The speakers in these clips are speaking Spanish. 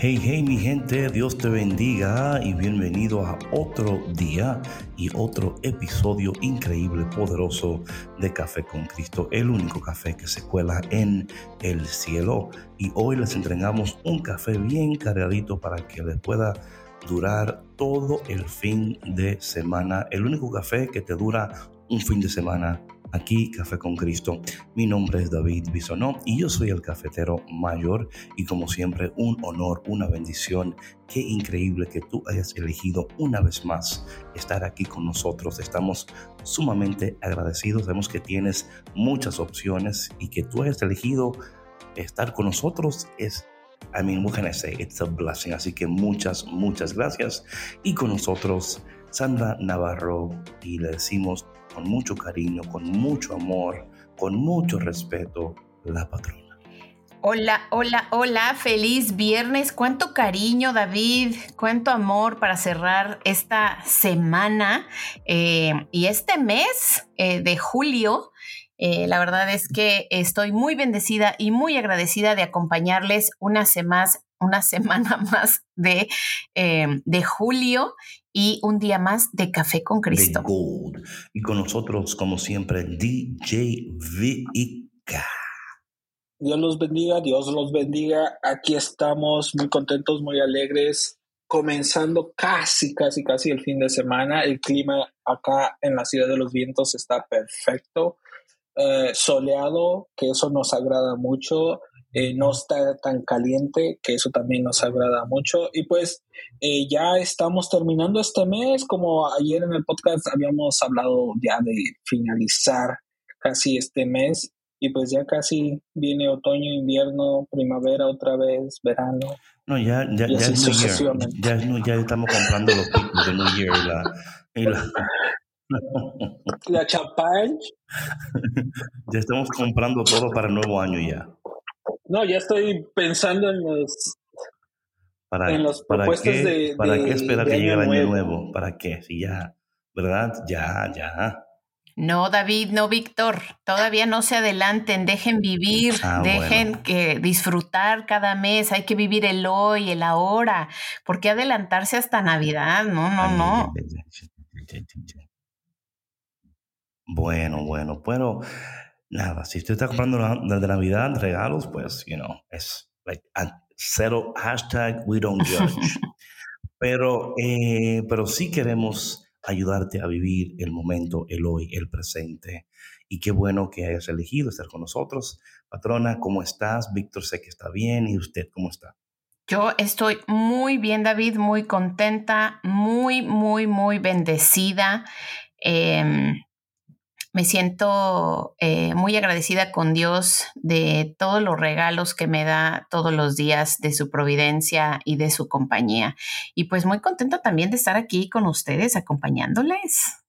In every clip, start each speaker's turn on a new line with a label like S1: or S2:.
S1: Hey, hey mi gente, Dios te bendiga y bienvenido a otro día y otro episodio increíble, poderoso de Café con Cristo, el único café que se cuela en el cielo. Y hoy les entregamos un café bien cargadito para que les pueda durar todo el fin de semana. El único café que te dura un fin de semana aquí Café con Cristo. Mi nombre es David Bisonó y yo soy el cafetero mayor y como siempre un honor, una bendición. Qué increíble que tú hayas elegido una vez más estar aquí con nosotros. Estamos sumamente agradecidos. Sabemos que tienes muchas opciones y que tú hayas elegido estar con nosotros es I mean, what can I say? It's a blessing. Así que muchas, muchas gracias. Y con nosotros, Sandra Navarro, y le decimos con mucho cariño, con mucho amor, con mucho respeto, la patrona.
S2: Hola, hola, hola, feliz viernes. Cuánto cariño, David, cuánto amor para cerrar esta semana eh, y este mes eh, de julio. Eh, la verdad es que estoy muy bendecida y muy agradecida de acompañarles una, una semana más de, de julio y un día más de Café con Cristo.
S1: Y con nosotros, como siempre, DJ Vika.
S3: Dios los bendiga, Dios los bendiga. Aquí estamos muy contentos, muy alegres, comenzando casi, casi, casi el fin de semana. El clima acá en la ciudad de los vientos está perfecto, eh, soleado, que eso nos agrada mucho. Eh, no está tan caliente, que eso también nos agrada mucho. Y pues eh, ya estamos terminando este mes, como ayer en el podcast habíamos hablado ya de finalizar casi este mes. Y pues ya casi viene otoño, invierno, primavera otra vez, verano.
S1: No, ya, ya, ya, es New Year. Ya, ya, estamos comprando los picos de New Year y la... Y la...
S3: la champagne.
S1: ya estamos comprando todo para el nuevo año ya.
S3: No, ya estoy pensando en los
S1: para, en los propuestos de ¿Para qué esperar que llegue el año nuevo? ¿Para qué? Si ya, ¿verdad? Ya, ya.
S2: No, David, no, Víctor. Todavía no se adelanten, dejen vivir, ah, dejen que disfrutar cada mes. Hay que vivir el hoy, el ahora. ¿Por qué adelantarse hasta Navidad? No, no, no.
S1: Bueno, bueno, pero nada, si usted está comprando de Navidad regalos, pues, you know, es like cero hashtag we don't judge. pero, eh, pero sí queremos ayudarte a vivir el momento, el hoy, el presente. Y qué bueno que hayas elegido estar con nosotros. Patrona, ¿cómo estás? Víctor sé que está bien. ¿Y usted cómo está?
S2: Yo estoy muy bien, David, muy contenta, muy, muy, muy bendecida. Eh, me siento eh, muy agradecida con Dios de todos los regalos que me da todos los días de su providencia y de su compañía. Y pues muy contenta también de estar aquí con ustedes acompañándoles.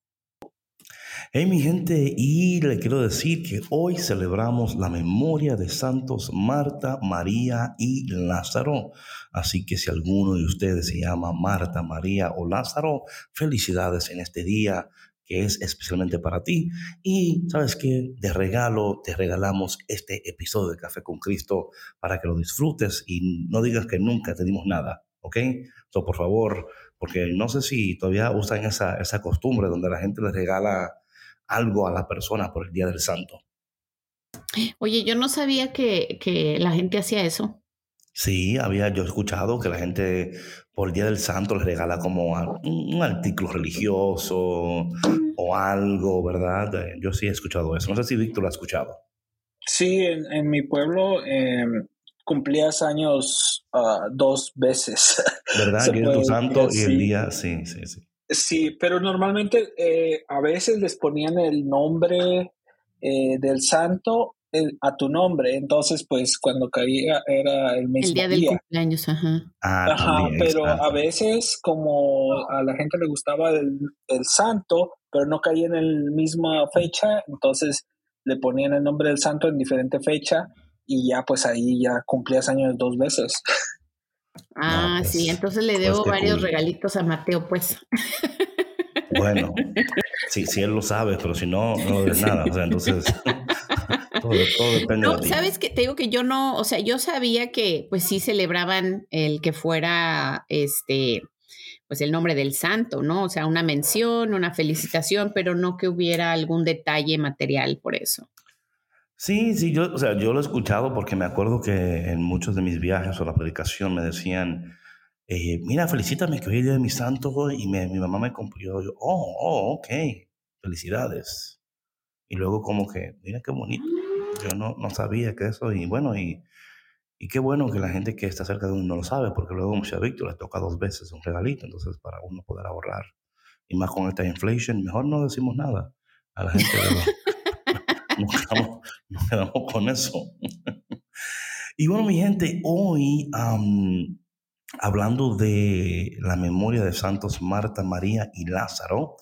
S1: Hey mi gente, y le quiero decir que hoy celebramos la memoria de santos Marta, María y Lázaro. Así que si alguno de ustedes se llama Marta, María o Lázaro, felicidades en este día que es especialmente para ti. Y sabes que de regalo te regalamos este episodio de Café con Cristo para que lo disfrutes y no digas que nunca te dimos nada, ¿ok? So, por favor, porque no sé si todavía usan esa, esa costumbre donde la gente le regala algo a la persona por el Día del Santo.
S2: Oye, yo no sabía que, que la gente hacía eso.
S1: Sí, había yo escuchado que la gente por el Día del Santo les regala como un artículo religioso o algo, ¿verdad? Eh, yo sí he escuchado eso. No sé si Víctor lo ha escuchado.
S3: Sí, en, mi pueblo em, cumplías años uh, dos veces.
S1: ¿Verdad? que es tu santo y el día, sí, sí, sí.
S3: Sí, pero normalmente eh, a veces les ponían el nombre eh, del santo a tu nombre. Entonces, pues cuando caía era el mismo
S2: día. El día del cumpleaños, ajá.
S3: Ah, ajá, pero a veces como a la gente le gustaba el, el, santo, pero no caía en la misma fecha, entonces le ponían el nombre del santo en diferente fecha y ya pues ahí ya cumplías años dos veces.
S2: Ah, pues, sí, entonces le pues, debo varios regalitos a Mateo, pues.
S1: Bueno, sí, sí él lo sabe, pero si no, no de nada. O sea, entonces todo, depende
S2: no,
S1: de.
S2: Sabes que te digo que yo no, o sea, yo sabía que pues sí celebraban el que fuera este pues el nombre del santo, ¿no? O sea, una mención, una felicitación, pero no que hubiera algún detalle material por eso.
S1: Sí, sí, yo, o sea, yo lo he escuchado porque me acuerdo que en muchos de mis viajes o la predicación me decían, eh, mira, felicítame que hoy es el día de mi santo y mi mamá me cumplió. Yo, oh, oh, ok, felicidades. Y luego como que, mira qué bonito. Yo no, no sabía que eso, y bueno, y y qué bueno que la gente que está cerca de uno no lo sabe, porque luego mucha Víctor le toca dos veces un regalito, entonces para uno poder ahorrar. Y más con esta inflation, mejor no decimos nada a la gente. nos, quedamos, con eso. y bueno, mi gente, hoy hablando de la memoria de santos Marta, María y Lázaro,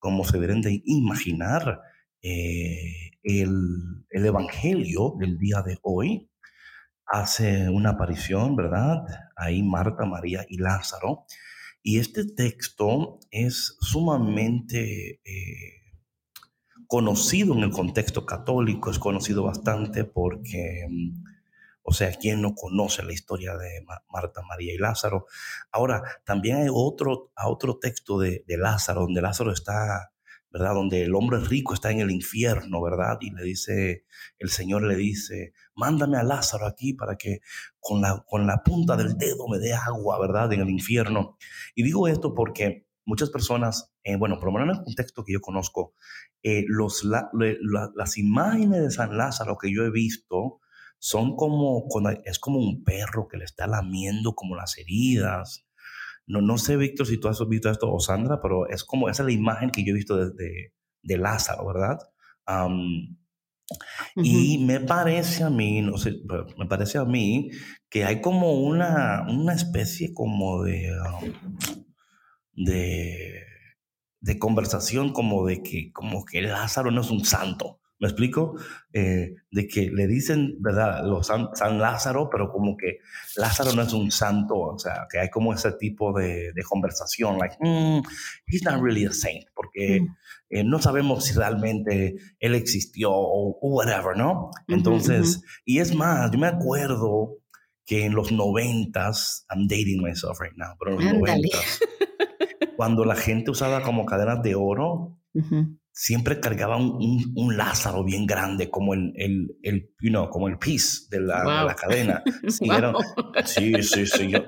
S1: como se deben de imaginar, eh, el, el Evangelio del día de hoy hace una aparición, ¿verdad? Ahí Marta, María y Lázaro. Y este texto es sumamente eh, conocido en el contexto católico, es conocido bastante porque, mm, o sea, ¿quién no conoce la historia de Marta, María y Lázaro? Ahora, también hay otro, otro texto de, de Lázaro, donde Lázaro está ¿verdad? Donde el hombre rico está en el infierno, ¿verdad? Y le dice, el Señor le dice, mándame a Lázaro aquí para que con la, con la punta del dedo me dé agua, ¿verdad? En el infierno. Y digo esto porque muchas personas, eh, bueno, por lo menos en el contexto que yo conozco, eh, los, las imágenes de San Lázaro que yo he visto son como, es como un perro que le está lamiendo como las heridas, no, no sé, Víctor, si tú has visto esto o Sandra, pero es como esa es la imagen que yo he visto de, de, Lázaro, ¿verdad? Y me parece a mí, no sé, me parece a mí que hay como una, una especie como de, de, de conversación como de que, como que Lázaro no es un santo. ¿Me explico? Eh, de que le dicen, ¿verdad? Los San, Lázaro, pero como que Lázaro no es un santo, o sea, que hay como ese tipo de, de conversación, like, mm, he's not really a saint, porque mm. eh, no sabemos si realmente él existió o, whatever, ¿no? Entonces, y es más, yo me acuerdo que en los noventas, I'm dating myself right now, pero en los noventas, cuando la gente usaba como cadenas de oro, siempre cargaba un, un, Lázaro bien grande, como el, el, el you know, como el piece de la, la cadena. Sí, sí, sí, Yo,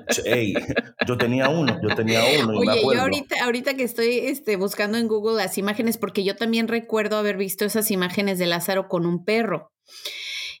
S1: yo, tenía uno, yo tenía uno.
S2: Oye, yo ahorita, ahorita que estoy este, buscando en Google las imágenes, porque yo también recuerdo haber visto esas imágenes de Lázaro con un perro,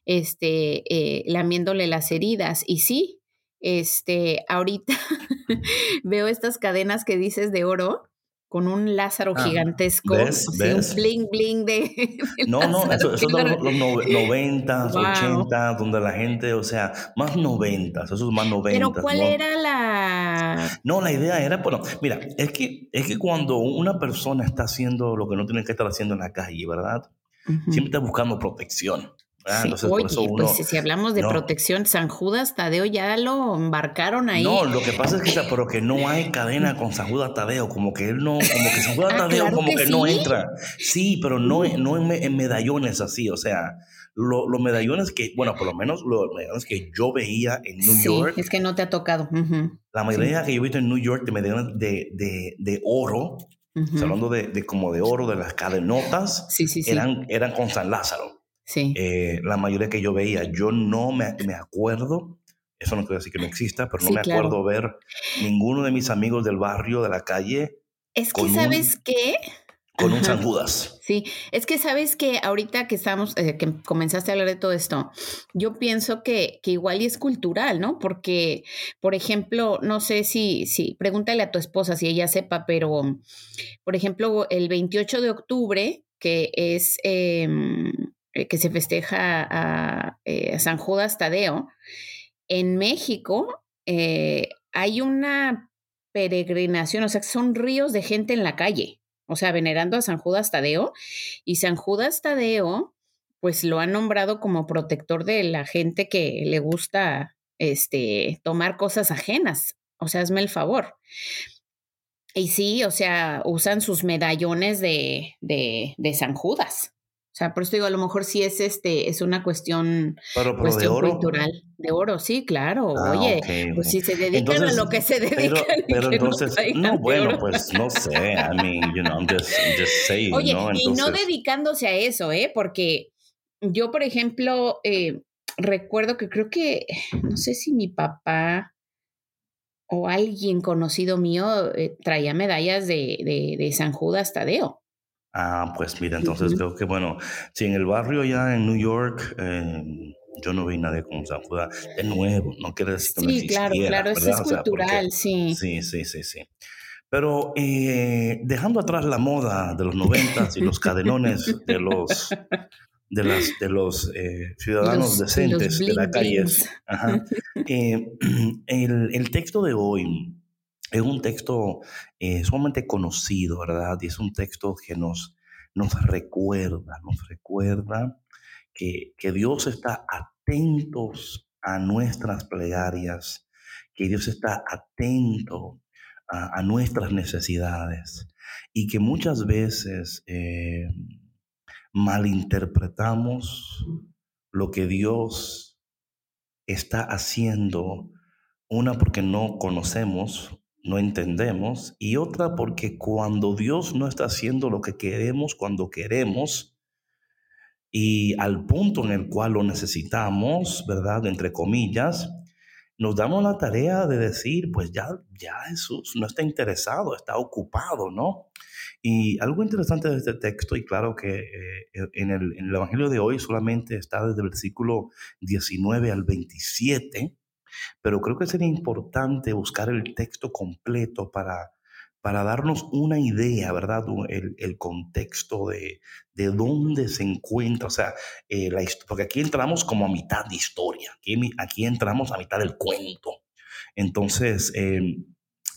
S2: este, eh, lamiéndole las heridas. Y sí, este, ahorita veo estas cadenas que dices de oro con un Lázaro ah, gigantesco, un bling bling de...
S1: no, no, eso, eso de los, 90, 80, donde la gente, o sea, más 90, eso es más 90.
S2: Pero ¿cuál era la...?
S1: No, la idea era, bueno, mira, es que, es que cuando una persona está haciendo lo que no tiene que estar haciendo en la calle, ¿verdad? Siempre está buscando protección.
S2: Ah, oye, pues si hablamos de protección, San Judas Tadeo ya lo embarcaron ahí.
S1: No, lo que pasa es que, pero que no hay cadena con San Judas Tadeo, como que él no, como que San Judas ah, Tadeo como que, no entra. Sí, pero no, no en, medallones así, o sea, los medallones que, bueno, por lo menos los medallones que yo veía en New York.
S2: Es que no te ha tocado.
S1: La mayoría que yo he visto en New York de medallones de, de, de oro, hablando de, de, como de oro, de las cadenotas, eran, eran con San Lázaro.
S2: Sí.
S1: Eh, la mayoría que yo veía, yo no me, me, acuerdo, eso no quiere decir que no exista, pero no me acuerdo ver ninguno de mis amigos del barrio, de la calle.
S2: Es que, ¿sabes qué?
S1: con un San Judas.
S2: Sí, es que sabes que ahorita que estamos, eh, que comenzaste a hablar de todo esto, yo pienso que, que, igual y es cultural, ¿no? Porque, por ejemplo, no sé si, si, pregúntale a tu esposa si ella sepa, pero, por ejemplo, el 28 de octubre, que es em, eh, que se festeja a, eh, a, San Judas Tadeo, en México hay una peregrinación, o sea, son ríos de gente en la calle o sea, venerando a San Judas Tadeo. Y San Judas Tadeo, pues lo han nombrado como protector de la gente que le gusta este, tomar cosas ajenas. O sea, hazme el favor. Y sí, o sea, usan sus medallones de, de San Judas. O sea, por eso digo, a lo mejor sí es este, es una cuestión,
S1: de oro?
S2: cultural. De oro, sí, claro. Ah, Oye, pues si se dedican a lo que se dedican.
S1: Pero, entonces, no, bueno, pues no sé. I mean, you know, I'm just, saying.
S2: Oye,
S1: ¿no?
S2: y no dedicándose a eso, ¿eh? Porque yo, por ejemplo, eh, recuerdo que creo que, no sé si mi papá o alguien conocido mío eh, traía medallas de, de, de San Judas Tadeo.
S1: Ah, pues mira, entonces creo que bueno, si en el barrio ya en New York eh, yo no vi nadie con San Judas, de nuevo, no quiere decir que
S2: sí, claro, claro, eso es cultural, sí.
S1: Sí, sí, sí, sí. Pero eh, dejando atrás la moda de los noventas y los cadenones de los de, las, de los eh, ciudadanos decentes de la calle, el, el texto de hoy es un texto eh, sumamente conocido, ¿verdad? Y es un texto que nos, nos recuerda, nos recuerda que, que Dios está atentos a nuestras plegarias, que Dios está atento a, nuestras necesidades y que muchas veces eh, malinterpretamos lo que Dios está haciendo, una porque no conocemos no entendemos, y otra porque cuando Dios no está haciendo lo que queremos, cuando queremos, y al punto en el cual lo necesitamos, ¿verdad? Entre comillas, nos damos la tarea de decir, pues ya, ya Jesús no está interesado, está ocupado, ¿no? Y algo interesante de este texto, y claro que eh, en, el, en el Evangelio de hoy solamente está desde el versículo 19 al 27, pero creo que sería importante buscar el texto completo para, para darnos una idea, ¿verdad? El, el contexto de, de, dónde se encuentra, o sea, eh, la, porque aquí entramos como a mitad de historia, aquí, aquí entramos a mitad del cuento. Entonces, em,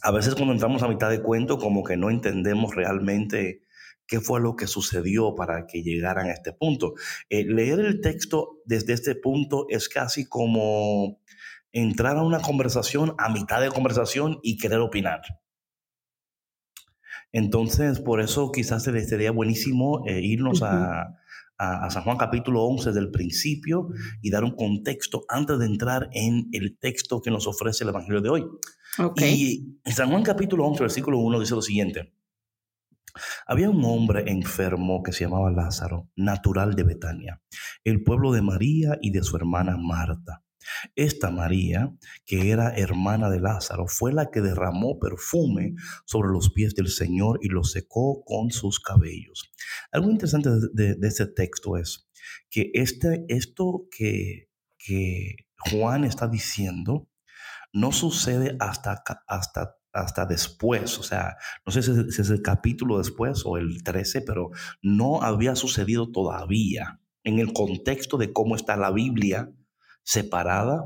S1: a veces cuando entramos a mitad de cuento, como que no entendemos realmente qué fue lo que sucedió para que llegaran a este punto. Eh, leer el texto desde este punto es casi como entrar a una conversación a mitad de conversación y querer opinar. Entonces, por eso quizás sería buenísimo eh, irnos a, San Juan capítulo 11 del principio y dar un contexto antes de entrar en el texto que nos ofrece el Evangelio de hoy. Y en San Juan capítulo 11, versículo 1 dice lo siguiente. Había un hombre enfermo que se llamaba Lázaro, natural de Betania, el pueblo de María y de su hermana Marta. Esta María, que era hermana de Lázaro, fue la que derramó perfume sobre los pies del Señor y lo secó con sus cabellos. Algo interesante de, este texto es que este, esto que, que Juan está diciendo no sucede hasta, hasta hasta después, o sea, no sé si es el capítulo después o el 13, pero no había sucedido todavía en el contexto de cómo está la Biblia separada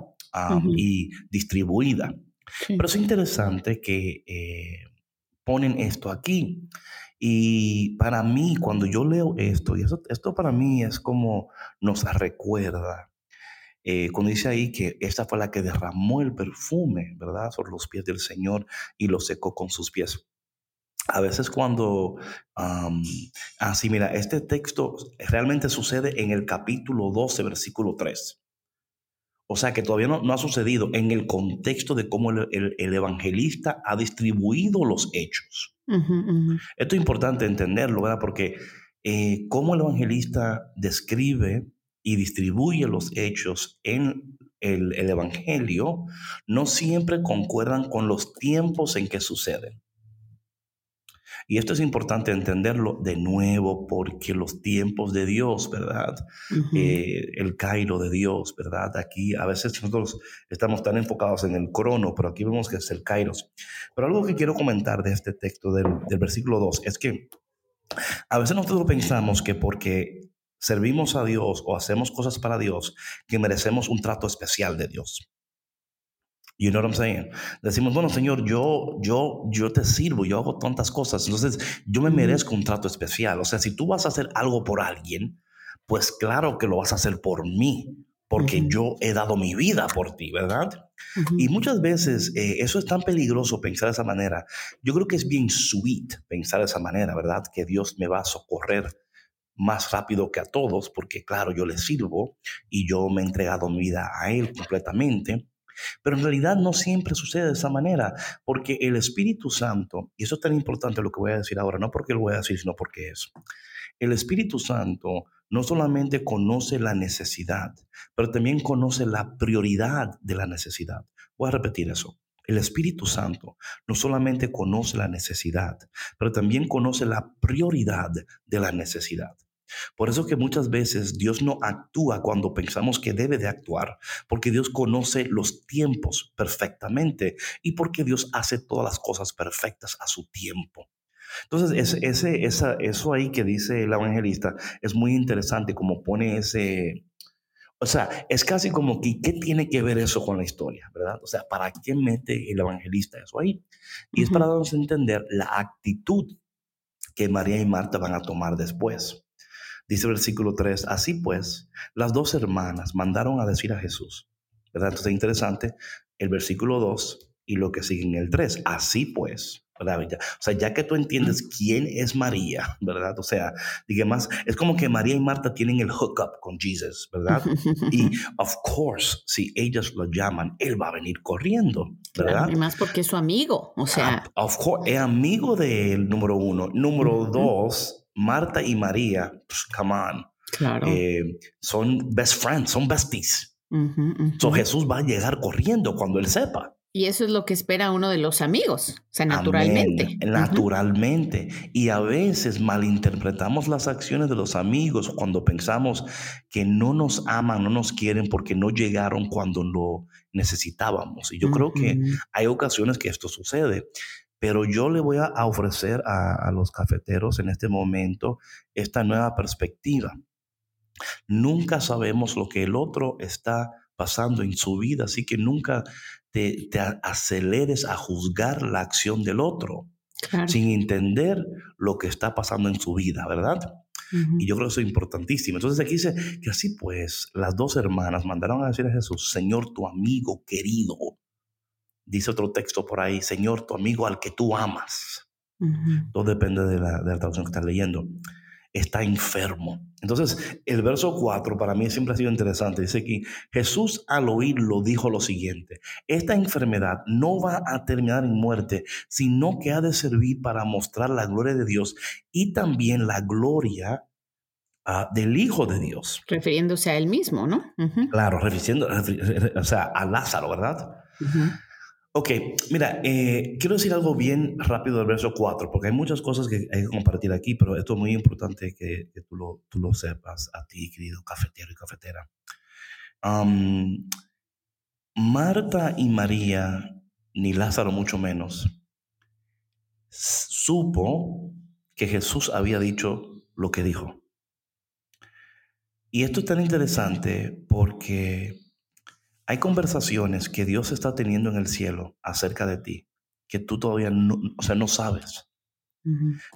S1: y distribuida. Pero es interesante que eh, ponen esto aquí. Y para mí, cuando yo leo esto, y esto para mí es como nos recuerda, eh, cuando dice ahí que esta fue la que derramó el perfume, ¿verdad? Sobre los pies del Señor y lo secó con sus pies. A veces cuando, así mira, este texto realmente sucede en el capítulo 12, versículo 3. O sea que todavía no, ha sucedido en el contexto de cómo el, evangelista ha distribuido los hechos. Esto es importante entenderlo, ¿verdad? Porque eh, cómo el evangelista describe y distribuye los hechos en el, el, Evangelio, no siempre concuerdan con los tiempos en que suceden. Y esto es importante entenderlo de nuevo porque los tiempos de Dios, ¿verdad? Eh, el Cairo de Dios, ¿verdad? Aquí a veces nosotros estamos tan enfocados en el crono, pero aquí vemos que es el Kairos. Pero algo que quiero comentar de este texto del, del versículo 2 es que a veces nosotros pensamos que porque servimos a Dios o hacemos cosas para Dios, que merecemos un trato especial de Dios. You know what I'm saying? Decimos, bueno, Señor, yo, yo, yo te sirvo, yo hago tantas cosas, entonces yo me merezco un trato especial. O sea, si tú vas a hacer algo por alguien, pues claro que lo vas a hacer por mí, porque yo he dado mi vida por ti, ¿verdad? Y muchas veces eh, eso es tan peligroso pensar de esa manera. Yo creo que es bien sweet pensar de esa manera, ¿verdad? Que Dios me va a socorrer más rápido que a todos, porque claro, yo le sirvo y yo me he entregado mi vida a Él completamente. Pero en realidad no siempre sucede de esa manera, porque el Espíritu Santo, y eso es tan importante lo que voy a decir ahora, no porque lo voy a decir, sino porque es, el Espíritu Santo no solamente conoce la necesidad, pero también conoce la prioridad de la necesidad. Voy a repetir eso. El Espíritu Santo no solamente conoce la necesidad, pero también conoce la prioridad de la necesidad. Por eso que muchas veces Dios no actúa cuando pensamos que debe de actuar, porque Dios conoce los tiempos perfectamente y porque Dios hace todas las cosas perfectas a su tiempo. Entonces, ese, eso ahí que dice el evangelista es muy interesante, como pone ese, o sea, es casi como que, ¿qué tiene que ver eso con la historia? ¿Verdad? O sea, ¿para qué mete el evangelista eso ahí? Y es para darnos a entender la actitud que María y Marta van a tomar después. Dice el versículo 3, así pues, las dos hermanas mandaron a decir a Jesús, ¿verdad? Entonces es interesante el versículo 2 y lo que sigue en el 3, así pues. ¿verdad? O sea, ya que tú entiendes quién es María, ¿verdad? O sea, digamos, es como que María y Marta tienen el hookup con Jesus, ¿verdad? Y, of course, si ellas lo llaman, él va a venir corriendo, ¿verdad?
S2: y más porque es su amigo, o sea.
S1: Ah, of course, es amigo del número uno. Número dos, Marta y María, pues, come on, claro. Eh, son best friends, son besties. So Jesús va a llegar corriendo cuando él sepa.
S2: Y eso es lo que espera uno de los amigos, o sea, naturalmente.
S1: Naturalmente. Y a veces malinterpretamos las acciones de los amigos cuando pensamos que no nos aman, no nos quieren porque no llegaron cuando lo necesitábamos. Y yo creo que hay ocasiones que esto sucede. Pero yo le voy a ofrecer a, los cafeteros en este momento esta nueva perspectiva. Nunca sabemos lo que el otro está pasando en su vida, así que nunca te, aceleres a juzgar la acción del otro sin entender lo que está pasando en su vida, ¿verdad? Y yo creo que eso es importantísimo. Entonces aquí dice que así pues las dos hermanas mandaron a decir a Jesús, Señor, tu amigo querido Dice otro texto por ahí, Señor, tu amigo al que tú amas. Todo depende de la, traducción que estás leyendo. Está enfermo. Entonces, el verso 4 para mí siempre ha sido interesante. Dice aquí, Jesús al oírlo dijo lo siguiente, esta enfermedad no va a terminar en muerte, sino que ha de servir para mostrar la gloria de Dios y también la gloria ah, del Hijo de Dios.
S2: Refiriéndose a él mismo, ¿no?
S1: Claro, refiriendo, o sea, a Lázaro, ¿verdad? Ok, mira, eh, quiero decir algo bien rápido del verso 4, porque hay muchas cosas que hay que compartir aquí, pero esto es muy importante que, tú, lo, tú, lo, sepas a ti, querido cafetero y cafetera. Marta y María, ni Lázaro mucho menos, supo que Jesús había dicho lo que dijo. Y esto es tan interesante porque hay conversaciones que Dios está teniendo en el cielo acerca de ti que tú todavía no, o sea, no sabes.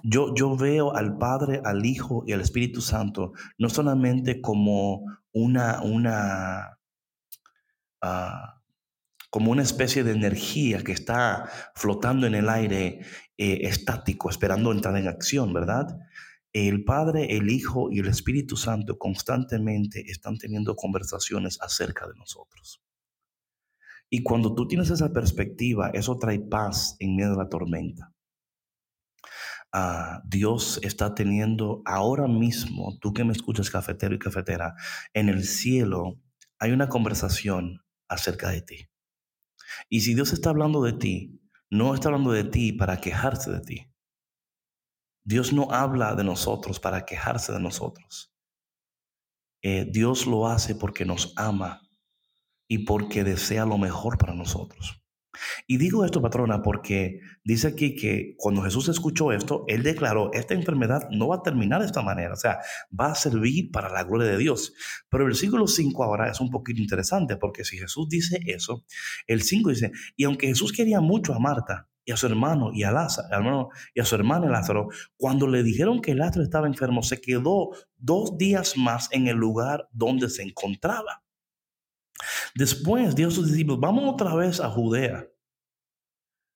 S1: yo, yo veo al Padre, al Hijo y al Espíritu Santo no solamente como una, una, ah, como una especie de energía que está flotando en el aire eh, estático, esperando entrar en acción, ¿verdad? El Padre, el Hijo y el Espíritu Santo constantemente están teniendo conversaciones acerca de nosotros. Y cuando tú tienes esa perspectiva, eso trae paz en medio de la tormenta. Ah, Dios está teniendo ahora mismo, tú que me escuchas cafetero y cafetera, en el cielo hay una conversación acerca de ti. Y si Dios está hablando de ti, no está hablando de ti para quejarse de ti. Dios no habla de nosotros para quejarse de nosotros. Eh, Dios lo hace porque nos ama y porque desea lo mejor para nosotros. Y digo esto, patrona, porque dice aquí que cuando Jesús escuchó esto, él declaró, esta enfermedad no va a terminar de esta manera, o sea, va a servir para la gloria de Dios. Pero el versículo 5 ahora es un poquito interesante, porque si Jesús dice eso, el 5 dice, y aunque Jesús quería mucho a Marta y a su hermano y a Lázaro, hermano, y a su hermano Lázaro, cuando le dijeron que Lázaro estaba enfermo, se quedó dos días más en el lugar donde se encontraba. Después dio a sus discípulos, vamos otra vez a Judea.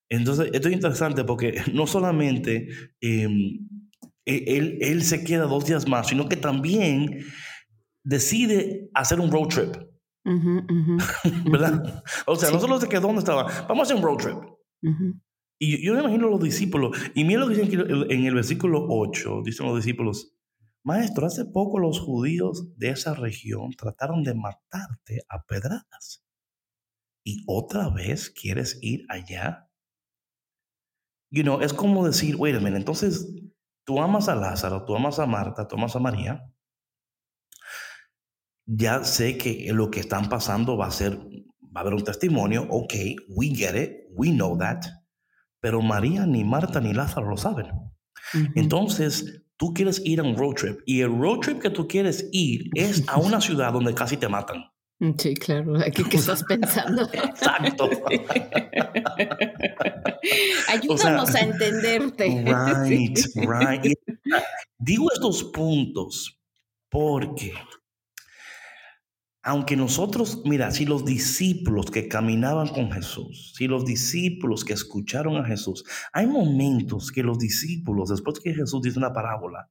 S1: Entonces, esto es interesante porque no solamente em, e, él, él, se queda dos días más, sino que también decide hacer un road trip. ¿Verdad? O sea, no solo se quedó donde estaba, vamos a hacer un road trip. Y yo, me imagino a los discípulos, y mira lo que dice en el versículo 8, dicen los discípulos, Maestro, hace poco los judíos de esa región trataron de matarte a pedradas. ¿Y otra vez quieres ir allá? You know, es como decir, wait a minute, entonces tú amas a Lázaro, tú amas a Marta, tú amas a María. Ya sé que lo que están pasando va a ser, va a haber un testimonio. Ok, we get it, we know that. Pero María, ni Marta, ni Lázaro lo saben. Entonces, tú quieres ir a un road trip y el road trip que tú quieres ir es a una ciudad donde casi te matan.
S2: Mm, sí, claro. Aquí que estás pensando.
S1: Exacto.
S2: Ayúdanos a entenderte.
S1: Right, right. Digo estos puntos porque aunque nosotros, mira, si los discípulos que caminaban con Jesús, si los discípulos que escucharon a Jesús, hay momentos que los discípulos, después que Jesús dice una parábola,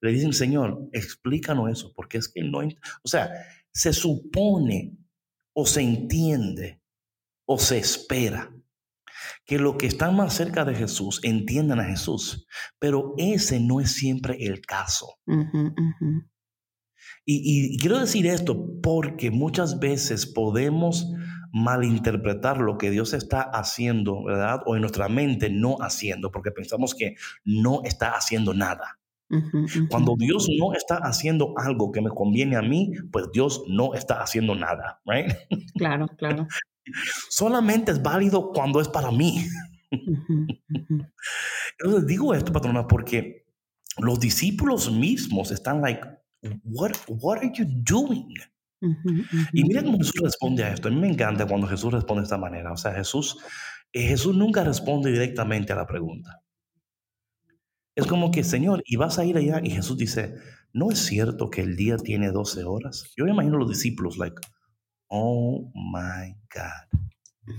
S1: le dicen, Señor, explícanos eso, porque es que no, o sea, se supone o se entiende o se espera que los que están más cerca de Jesús entiendan a Jesús, pero ese no es siempre el caso. Y, quiero decir esto porque muchas veces podemos malinterpretar lo que Dios está haciendo, ¿verdad? O en nuestra mente no haciendo, porque pensamos que no está haciendo nada. Cuando Dios no está haciendo algo que me conviene a mí, pues Dios no está haciendo nada, right?
S2: Claro, claro.
S1: Solamente es válido cuando es para mí. Entonces digo esto, patrona, porque los discípulos mismos están like, what, what are you doing? Y mira cómo Jesús responde a esto. A mí me encanta cuando Jesús responde de esta manera. O sea, Jesús, eh, Jesús nunca responde directamente a la pregunta. Es como que, Señor, y vas a ir allá. Y Jesús dice, ¿no es cierto que el día tiene 12 horas? Yo me imagino a los discípulos, like, oh my God.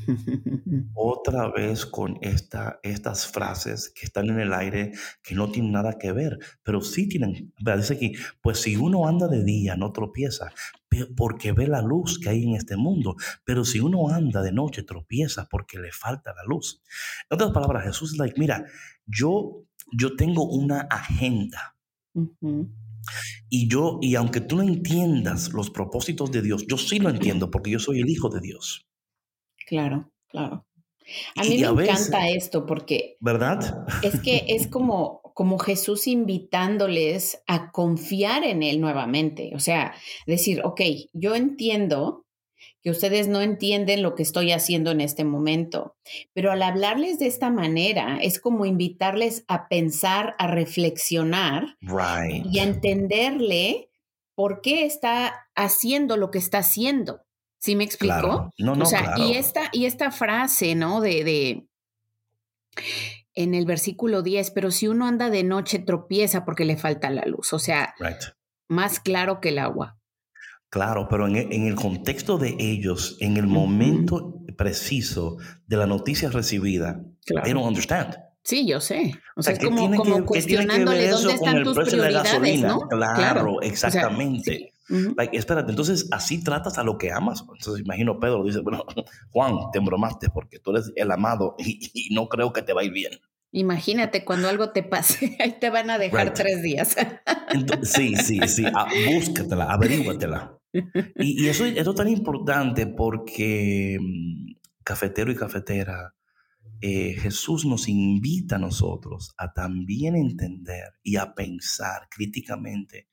S1: Otra vez con esta, estas frases que están en el aire que no tienen nada que ver, pero sí tienen, dice aquí, pues si uno anda de día no tropieza porque ve la luz que hay en este mundo, pero si uno anda de noche tropieza porque le falta la luz. En otras palabras, Jesús es like, mira, yo, yo tengo una agenda. Y yo, y aunque tú no entiendas los propósitos de Dios, yo sí lo entiendo porque yo soy el Hijo de Dios.
S2: Claro, claro. A mí me encanta esto porque...
S1: ¿Verdad?
S2: Es que es como, como Jesús invitándoles a confiar en Él nuevamente. O sea, decir, ok, yo entiendo que ustedes no entienden lo que estoy haciendo en este momento, pero al hablarles de esta manera es como invitarles a pensar, a reflexionar y a entenderle por qué está haciendo lo que está haciendo. ¿Sí me explicó?
S1: No, no, o sea,
S2: y, esta, y esta frase, ¿no? De, de, en el versículo 10, pero si uno anda de noche tropieza porque le falta la luz. O sea, más claro que el agua.
S1: Claro, pero en, el contexto de ellos, en el momento preciso de la noticia recibida, claro. they don't understand.
S2: Sí, yo sé. O sea, es como, como cuestionándole dónde están tus prioridades, ¿no?
S1: Claro, exactamente espérate, entonces así tratas a lo que amas. Entonces imagino Pedro dice, bueno, Juan, te embromaste porque tú eres el amado y, no creo que te va a ir bien.
S2: Imagínate cuando algo te pase, ahí te van a dejar tres días.
S1: sí, sí, sí, ah, búscatela, averíguatela. Y, y eso, eso es tan importante porque mm, cafetero y cafetera, eh, Jesús nos invita a nosotros a también entender y a pensar críticamente,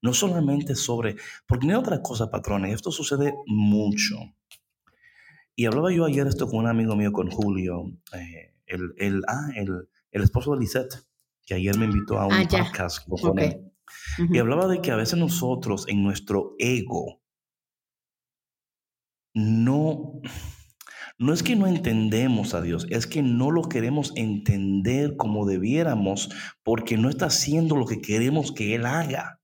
S1: no solamente sobre, porque no hay otra cosa, patrones, esto sucede mucho. Y hablaba yo ayer esto con un amigo mío, con Julio, eh, el, el, ah, el, el, esposo de Lisette, que ayer me invitó a un ah, podcast. Y hablaba de que a veces nosotros en nuestro ego no no es que no entendemos a Dios, es que no lo queremos entender como debiéramos porque no está haciendo lo que queremos que Él haga.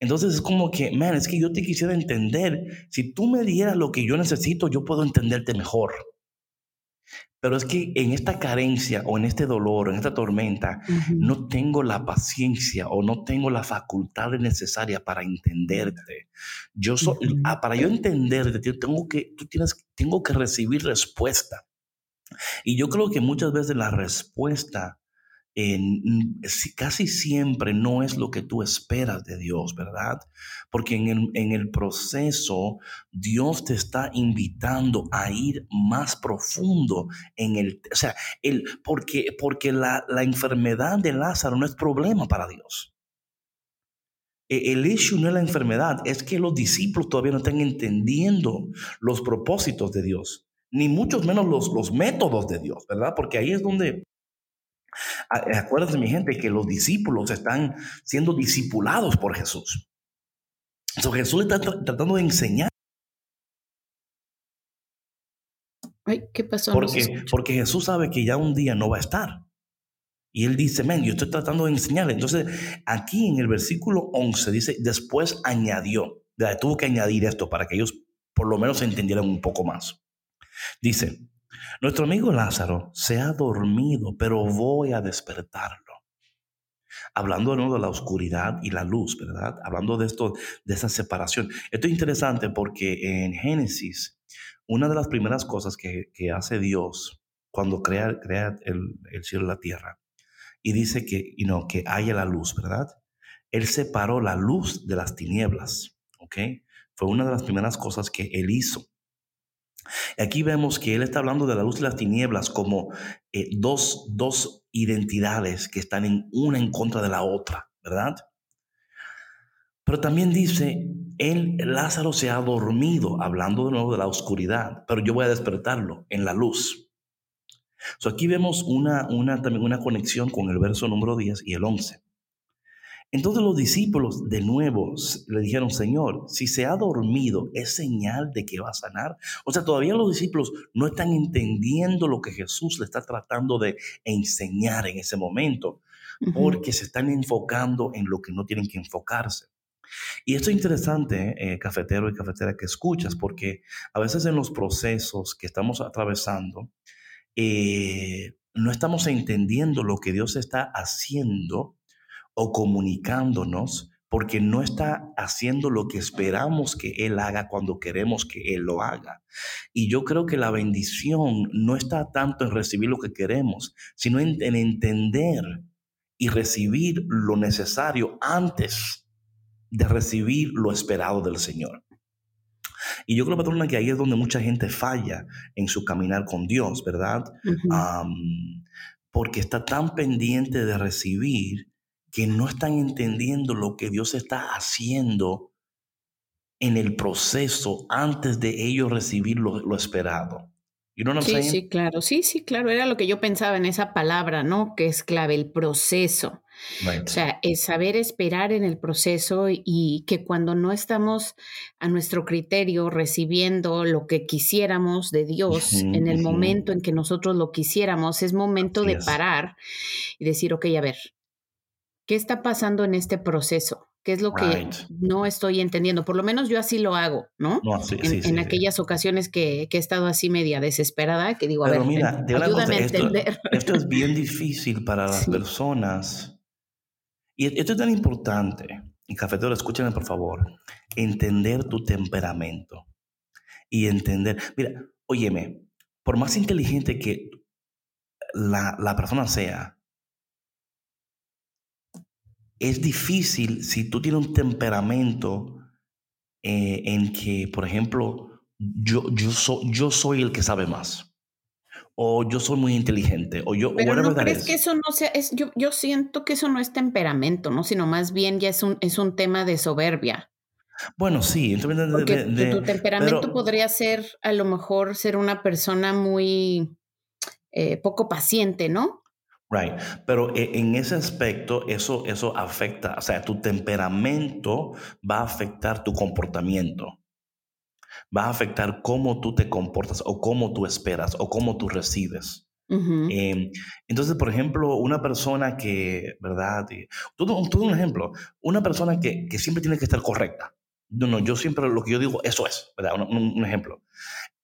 S1: Entonces es como que, man, es que yo te quisiera entender. Si tú me dieras lo que yo necesito, yo puedo entenderte mejor. Pero es que en esta carencia o en este dolor, en esta tormenta, no tengo la paciencia o no tengo la facultad necesaria para entenderte. Yo soy, ah, para yo entenderte, tengo que, tú tienes, tengo que recibir respuesta. Y yo creo que muchas veces la respuesta casi siempre no es lo que tú esperas de Dios, ¿verdad? Porque en el, proceso Dios te está invitando a ir más profundo en el, o sea, el, porque, porque la, la enfermedad de Lázaro no es problema para Dios. E, el issue no es la enfermedad, es que los discípulos todavía no están entendiendo los propósitos de Dios, ni mucho menos los, los métodos de Dios, ¿verdad? Porque ahí es donde Acuérdense, mi gente, que los discípulos están siendo discipulados por Jesús. Entonces Jesús está tratando de enseñar.
S2: Ay, ¿qué pasó?
S1: Porque, porque Jesús sabe que ya un día no va a estar. Y él dice, men, yo estoy tratando de enseñarle. Entonces, aquí en el versículo 11 dice, después añadió, tuvo que añadir esto para que ellos por lo menos entendieran un poco más. Dice, nuestro amigo Lázaro se ha dormido, pero voy a despertarlo. Hablando de nuevo de la oscuridad y la luz, ¿verdad? Hablando de esto, de esa separación. Esto es interesante porque en Génesis, una de las primeras cosas que, hace Dios cuando crea, crea el, cielo y la tierra, y dice que, y no, que haya la luz, ¿verdad? Él separó la luz de las tinieblas, ¿ok? Fue una de las primeras cosas que él hizo. Aquí vemos que él está hablando de la luz y las tinieblas como eh, dos, dos identidades que están en una en contra de la otra, ¿verdad? Pero también dice, él, Lázaro se ha dormido, hablando de nuevo de la oscuridad, pero yo voy a despertarlo en la luz. So aquí vemos una, una, también una conexión con el verso número 10 y el 11. Entonces los discípulos de nuevo le dijeron, Señor, si se ha dormido, ¿es señal de que va a sanar? O sea, todavía los discípulos no están entendiendo lo que Jesús le está tratando de enseñar en ese momento, porque se están enfocando en lo que no tienen que enfocarse. Y esto es interesante, eh, cafetero y cafetera, que escuchas, porque a veces en los procesos que estamos atravesando, eh, no estamos entendiendo lo que Dios está haciendo o comunicándonos porque no está haciendo lo que esperamos que Él haga cuando queremos que Él lo haga. Y yo creo que la bendición no está tanto en recibir lo que queremos, sino en, entender y recibir lo necesario antes de recibir lo esperado del Señor. Y yo creo, patrona, que ahí es donde mucha gente falla en su caminar con Dios, ¿verdad? porque está tan pendiente de recibir que no están entendiendo lo que Dios está haciendo en el proceso antes de ellos recibir lo, esperado.
S2: sí, sí, claro, sí, sí, claro, era lo que yo pensaba en esa palabra, ¿no? Que es clave, el proceso. O sea, es saber esperar en el proceso y que cuando no estamos a nuestro criterio recibiendo lo que quisiéramos de Dios en el momento en que nosotros lo quisiéramos, es momento de parar y decir, ok, a ver, ¿Qué está pasando en este proceso? ¿Qué es lo que no estoy entendiendo? Por lo menos yo así lo hago, ¿no? en, aquellas ocasiones que, he estado así media desesperada, que digo, a ver, ayúdame a entender.
S1: Esto, es bien difícil para las personas. Y esto es tan importante. Y cafetero, escúchame por favor. Entender tu temperamento. Y entender, mira, óyeme, por más inteligente que la, la persona sea, es difícil si tú tienes un temperamento eh, en que, por ejemplo, yo, yo, yo soy el que sabe más. o yo soy muy inteligente, o yo...
S2: Pero no crees que eso no sea, es, yo, yo siento que eso no es temperamento, ¿no? Sino más bien ya es un, es un tema de soberbia.
S1: Bueno, sí.
S2: De, tu temperamento podría ser, a lo mejor, ser una persona muy eh, poco paciente, ¿no?
S1: Right. Pero e, en ese aspecto, eso, eso afecta, o sea, tu temperamento va a afectar tu comportamiento. Va a afectar cómo tú te comportas o cómo tú esperas o cómo tú recibes. Em, entonces, por ejemplo, una persona que, ¿verdad? Todo, todo un ejemplo, una persona que, que siempre tiene que estar correcta. No, no, yo siempre lo que yo digo, eso es, ¿verdad? Un, ejemplo.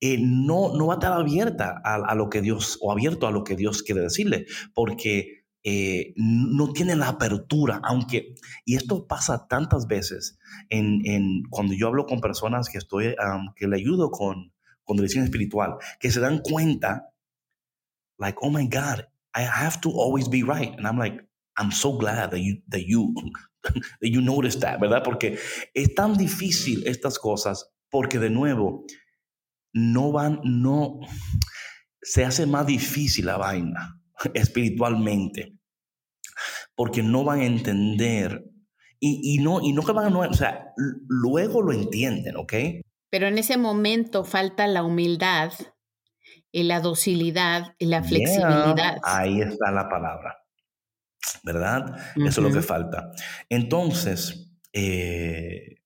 S1: Eh, no, no va a estar abierta a, lo que Dios, o abierto a lo que Dios quiere decirle, porque eh, no tiene la apertura, aunque, y esto pasa tantas veces en, en cuando yo hablo con personas que estoy, que le ayudo con, con dirección espiritual, que se dan cuenta, like, oh my God, I have to always be right. And I'm like, I'm so glad that you, that you you notice that, ¿verdad? Porque es tan difícil estas cosas porque de nuevo no van, no, se hace más difícil la vaina espiritualmente porque no van a entender y, y no, y no que van a, o sea, luego lo entienden, ¿ok?
S2: Pero en ese momento falta la humildad y la docilidad y la flexibilidad.
S1: ahí está la palabra. ¿verdad? Eso es lo que falta. Entonces, eh,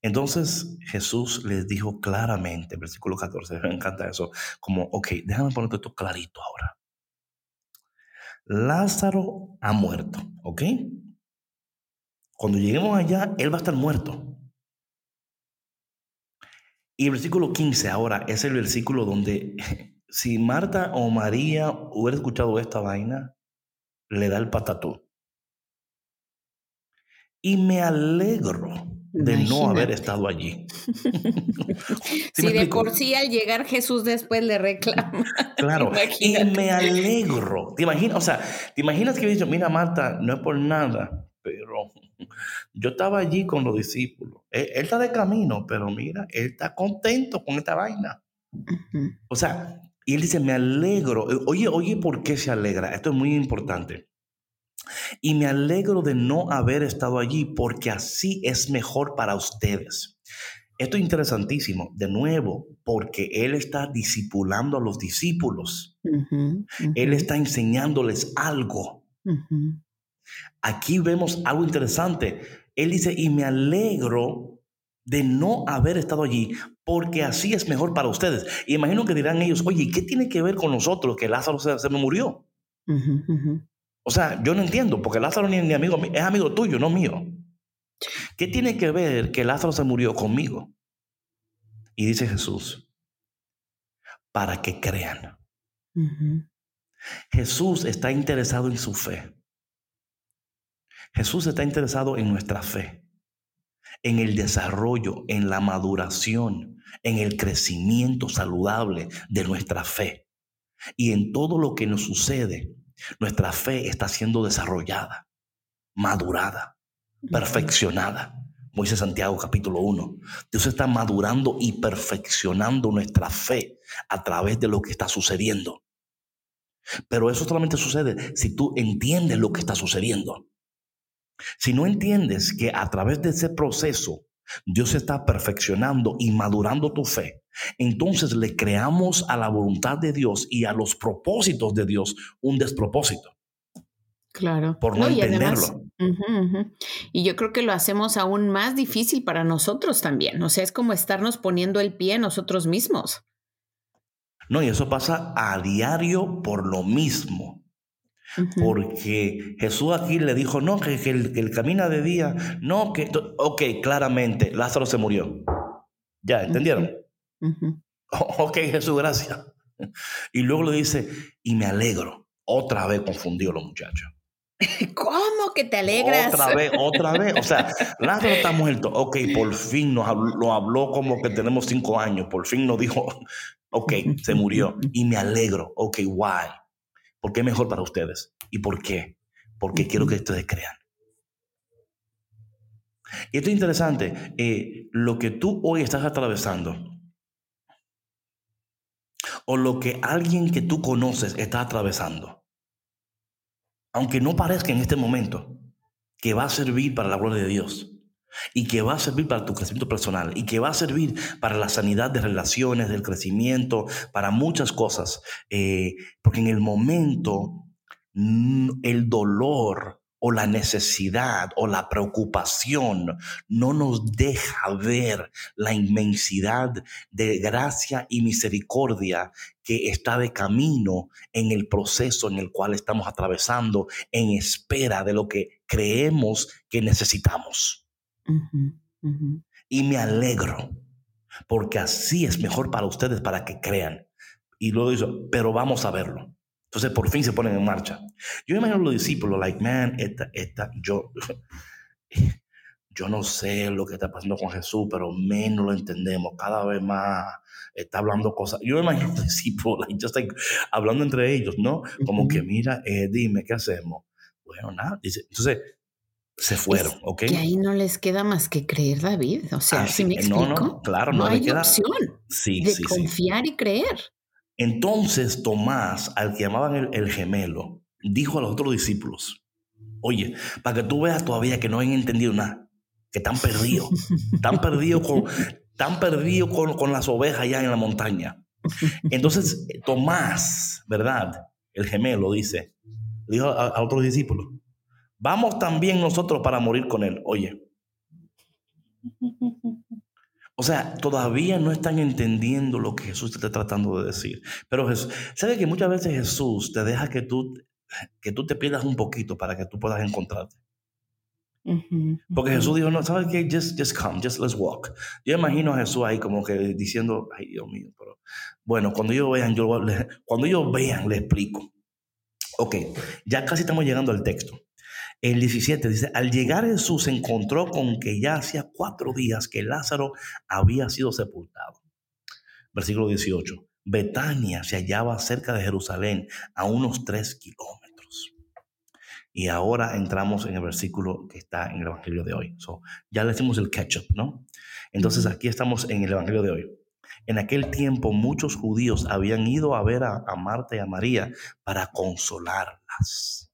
S1: entonces Jesús les dijo claramente, versículo 14, me encanta eso, como, ok, déjame ponerte esto clarito ahora. Lázaro ha muerto, ¿ok? Cuando lleguemos allá, él va a estar muerto. Y el versículo 15 ahora es el versículo donde si Marta o María hubiera escuchado esta vaina, le da el patatú. Y me alegro de no haber estado allí.
S2: si de por sí al llegar Jesús después le reclama.
S1: Claro, y me alegro. ¿Te imaginas? O sea, ¿te imaginas que dicho, mira Marta, no es por nada, pero yo estaba allí con los discípulos. Él, está de camino, pero mira, él está contento con esta vaina. O sea, y él dice, me alegro. Oye, oye, ¿por qué se alegra? Esto es muy importante. Y me alegro de no haber estado allí porque así es mejor para ustedes. Esto es interesantísimo, de nuevo, porque Él está discipulando a los discípulos. Él está enseñándoles algo. Aquí vemos algo interesante. Él dice, y me alegro de no haber estado allí, porque así es mejor para ustedes. Y imagino que dirán ellos, oye, ¿qué tiene que ver con nosotros que Lázaro se, me murió? O sea, yo no entiendo, porque Lázaro ni, ni amigo, es amigo tuyo, no mío. ¿Qué tiene que ver que Lázaro se murió conmigo? Y dice Jesús, para que crean. Jesús está interesado en su fe. Jesús está interesado en nuestra fe en el desarrollo, en la maduración, en el crecimiento saludable de nuestra fe. Y en todo lo que nos sucede, nuestra fe está siendo desarrollada, madurada, perfeccionada. Como dice Santiago capítulo 1. Dios está madurando y perfeccionando nuestra fe a través de lo que está sucediendo. Pero eso solamente sucede si tú entiendes lo que está sucediendo. Si no entiendes que a través de ese proceso Dios está perfeccionando y madurando tu fe, entonces le creamos a la voluntad de Dios y a los propósitos de Dios un despropósito.
S2: Claro.
S1: Por no, entenderlo.
S2: Y yo creo que lo hacemos aún más difícil para nosotros también. O sea, es como estarnos poniendo el pie nosotros mismos.
S1: No, y eso pasa a diario por lo mismo. Porque Jesús aquí le dijo, no, que, que, el, camina de día, no, que, ok, claramente, Lázaro se murió. Ya, ¿entendieron? ok, Jesús, gracias. Y luego le dice, y me alegro. Otra vez confundió los muchachos.
S2: ¿Cómo que te alegras?
S1: Otra vez, otra vez. O sea, Lázaro está muerto. Ok, por fin nos habló, lo habló como que tenemos cinco años. Por fin nos dijo, ok, se murió. Y me alegro. Ok, why? Porque es mejor para ustedes. ¿Y por qué? Porque quiero que ustedes crean. Y esto es interesante. Eh, lo que tú hoy estás atravesando, o lo que alguien que tú conoces está atravesando, aunque no parezca en este momento, que va a servir para la gloria de Dios y que va a servir para tu crecimiento personal y que va a servir para la sanidad de relaciones, del crecimiento, para muchas cosas. Eh, porque en el momento mm, el dolor o la necesidad o la preocupación no nos deja ver la inmensidad de gracia y misericordia que está de camino en el proceso en el cual estamos atravesando en espera de lo que creemos que necesitamos. Y me alegro, porque así es mejor para ustedes, para que crean. Y luego dice, pero vamos a verlo. Entonces por fin se ponen en marcha. Yo imagino a los discípulos, like, man, esta, esta, yo, yo no sé lo que está pasando con Jesús, pero menos lo entendemos. Cada vez más está hablando cosas. Yo me imagino a los discípulos, like, just like, hablando entre ellos, ¿no? Como que, mira, eh, dime, ¿qué hacemos? Bueno, nada. Dice, entonces, se fueron, ¿ok?
S2: Que ahí no les queda más que creer, David. O sea, si me explico, no, no,
S1: claro,
S2: no,
S1: no
S2: hay
S1: queda...
S2: opción
S1: sí,
S2: de
S1: sí,
S2: confiar
S1: sí.
S2: y creer.
S1: Entonces Tomás, al que llamaban el, el, gemelo, dijo a los otros discípulos, oye, para que tú veas todavía que no han entendido nada, que están perdidos, están perdidos con, están perdidos con, con las ovejas allá en la montaña. Entonces Tomás, ¿verdad? El gemelo dice, dijo a, a otros discípulos, vamos también nosotros para morir con él. Oye. O sea, todavía no están entendiendo lo que Jesús te está tratando de decir. Pero Jesús, ¿sabe que muchas veces Jesús te deja que tú, que tú te pierdas un poquito para que tú puedas encontrarte? Porque Jesús dijo, no, ¿sabes qué? Just, just come, just let's walk. Yo imagino a Jesús ahí como que diciendo, ay Dios mío, pero bueno, cuando ellos vean, yo, cuando ellos vean, le explico. Ok, ya casi estamos llegando al texto. El 17 dice, al llegar Jesús se encontró con que ya hacía cuatro días que Lázaro había sido sepultado. Versículo 18, Betania se hallaba cerca de Jerusalén a unos tres kilómetros. Y ahora entramos en el versículo que está en el Evangelio de hoy. So, ya le hicimos el catch-up, ¿no? Entonces aquí estamos en el Evangelio de hoy. En aquel tiempo muchos judíos habían ido a ver a, a Marta y a María para consolarlas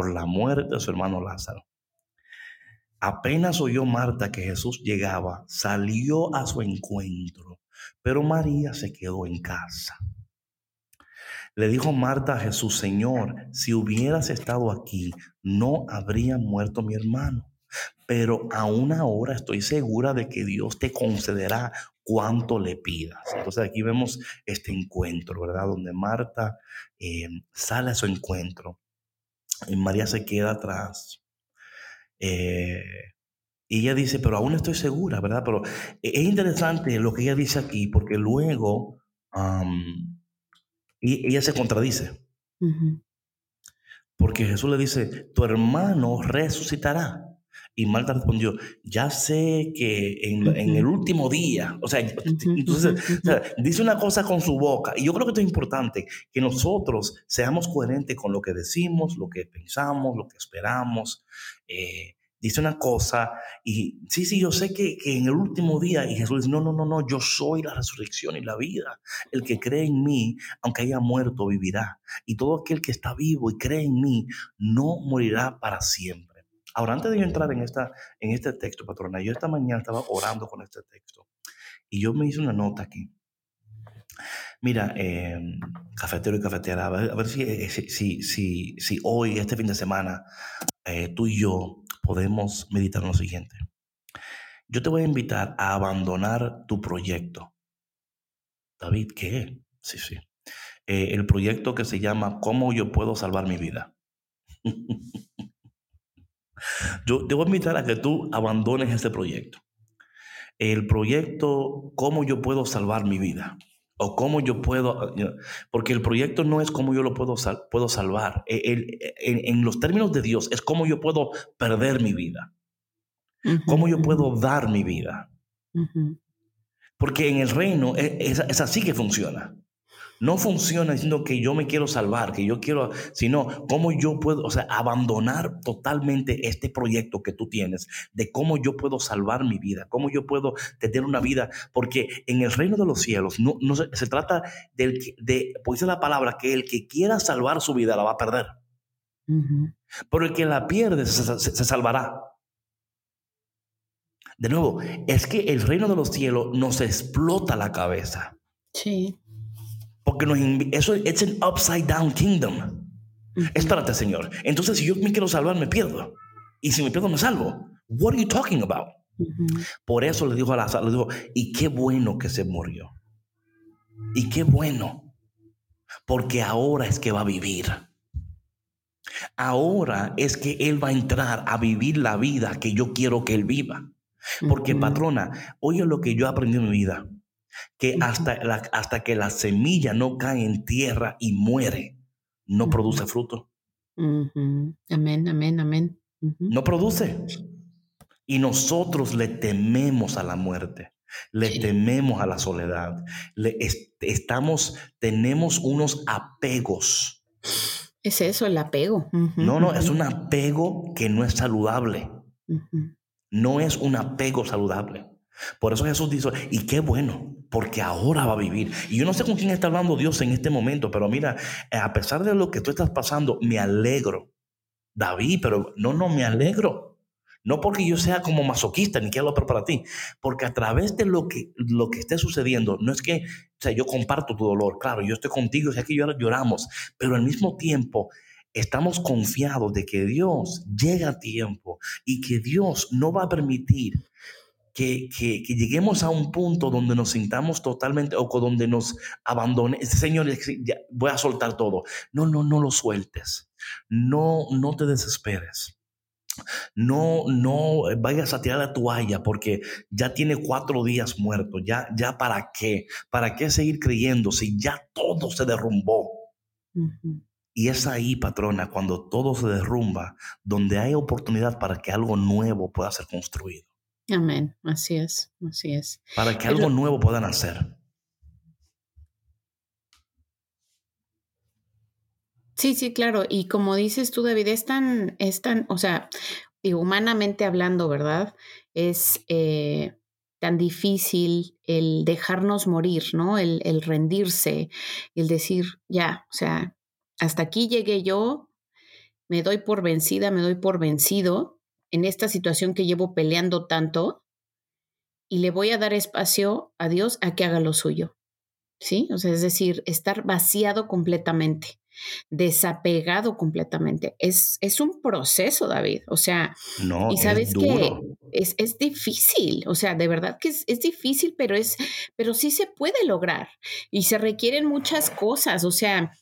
S1: por la muerte de su hermano Lázaro. Apenas oyó Marta que Jesús llegaba, salió a su encuentro, pero María se quedó en casa. Le dijo Marta a Jesús, Señor, si hubieras estado aquí, no habría muerto mi hermano. Pero aún ahora estoy segura de que Dios te concederá cuanto le pidas. Entonces aquí vemos este encuentro, ¿verdad? Donde Marta eh, sale a su encuentro María se queda atrás. Eh, y ella dice, pero aún estoy segura, ¿verdad? Pero es interesante lo que ella dice aquí, porque luego um, y ella se contradice. Uh -huh. Porque Jesús le dice, tu hermano resucitará. Y Marta respondió, ya sé que en, uh -huh. en el último día, o sea, uh -huh. entonces o sea, dice una cosa con su boca. Y yo creo que esto es importante, que nosotros seamos coherentes con lo que decimos, lo que pensamos, lo que esperamos. Eh, dice una cosa y sí, sí, yo sé que, que, en el último día, y Jesús dice, no, no, no, no, yo soy la resurrección y la vida. El que cree en mí, aunque haya muerto, vivirá. Y todo aquel que está vivo y cree en mí, no morirá para siempre. Ahora, antes de yo entrar en, esta, en este texto, patrona, yo esta mañana estaba orando con este texto y yo me hice una nota aquí. Mira, eh, cafetero y cafetera, a ver, a ver si, si, si, si, hoy, este fin de semana, eh, tú y yo podemos meditar en lo siguiente. Yo te voy a invitar a abandonar tu proyecto. David, ¿qué? Sí, sí. Eh, el proyecto que se llama ¿Cómo yo puedo salvar mi vida? yo te voy a invitar a que tú abandones este proyecto. El proyecto ¿Cómo yo puedo salvar mi vida? o cómo yo puedo, porque el proyecto no es cómo yo lo puedo, sal, puedo salvar. El, el, en, en, los términos de Dios es cómo yo puedo perder mi vida, uh -huh. cómo yo puedo dar mi vida. Uh -huh. Porque en el reino es, es, es, así que funciona. No funciona diciendo que yo me quiero salvar, que yo quiero, sino cómo yo puedo, o sea, abandonar totalmente este proyecto que tú tienes, de cómo yo puedo salvar mi vida, cómo yo puedo tener una vida, porque en el reino de los cielos no, no se, se, trata del, de, pues dice la palabra, que el que quiera salvar su vida la va a perder. Uh -huh. Pero el que la pierde se, se, se salvará. De nuevo, es que el reino de los cielos nos explota la cabeza.
S2: Sí.
S1: Porque nos, eso es un upside down kingdom. Espérate, Señor. Entonces, si yo me quiero salvar, me pierdo. Y si me pierdo, me salvo. What are you talking about? Uh -huh. Por eso le dijo a Lázaro, le dijo, y qué bueno que se murió. Y qué bueno. Porque ahora es que va a vivir. Ahora es que él va a entrar a vivir la vida que yo quiero que él viva. Porque, uh -huh. patrona, oye lo que yo aprendí en mi vida que hasta, la, hasta que la semilla no cae en tierra y muere, no uh -huh. produce fruto.
S2: Uh -huh. Amén, amén, amén.
S1: No produce. Y nosotros le tememos a la muerte, le sí. tememos a la soledad, le est estamos, tenemos unos apegos.
S2: Es eso, el apego.
S1: No, no, es un apego que no es saludable. No es un apego saludable. Por eso Jesús dice, y qué bueno, porque ahora va a vivir. Y yo no sé con quién está hablando Dios en este momento, pero mira, a pesar de lo que tú estás pasando, me alegro. David, pero no, no, me alegro. No porque yo sea como masoquista ni quiero lo para ti, porque a través de lo que, lo que esté sucediendo, no es que, o sea, yo comparto tu dolor, claro, yo estoy contigo, sé que lloramos, pero al mismo tiempo estamos confiados de que Dios llega a tiempo y que Dios no va a permitir que, que, que, lleguemos a un punto donde nos sintamos totalmente o donde nos abandone. Señor, ya voy a soltar todo. No, no, no lo sueltes. No, no te desesperes. No, no vayas a tirar la toalla porque ya tiene cuatro días muerto. Ya, ya para qué? ¿Para qué seguir creyendo si ya todo se derrumbó? Uh -huh. Y es ahí, patrona, cuando todo se derrumba, donde hay oportunidad para que algo nuevo pueda ser construido.
S2: Amén, así es, así es.
S1: Para que Pero, algo nuevo puedan hacer.
S2: Sí, sí, claro. Y como dices tú, David, es tan, es tan, o sea, y humanamente hablando, ¿verdad? Es eh, tan difícil el dejarnos morir, ¿no? El, el rendirse, el decir, ya, o sea, hasta aquí llegué yo, me doy por vencida, me doy por vencido en esta situación que llevo peleando tanto y le voy a dar espacio a Dios a que haga lo suyo. ¿Sí? O sea, es decir, estar vaciado completamente, desapegado completamente. Es, es un proceso, David. O sea,
S1: no,
S2: y sabes que es, es, difícil. O sea, de verdad que es, es difícil, pero es, pero sí se puede lograr. Y se requieren muchas cosas. O sea,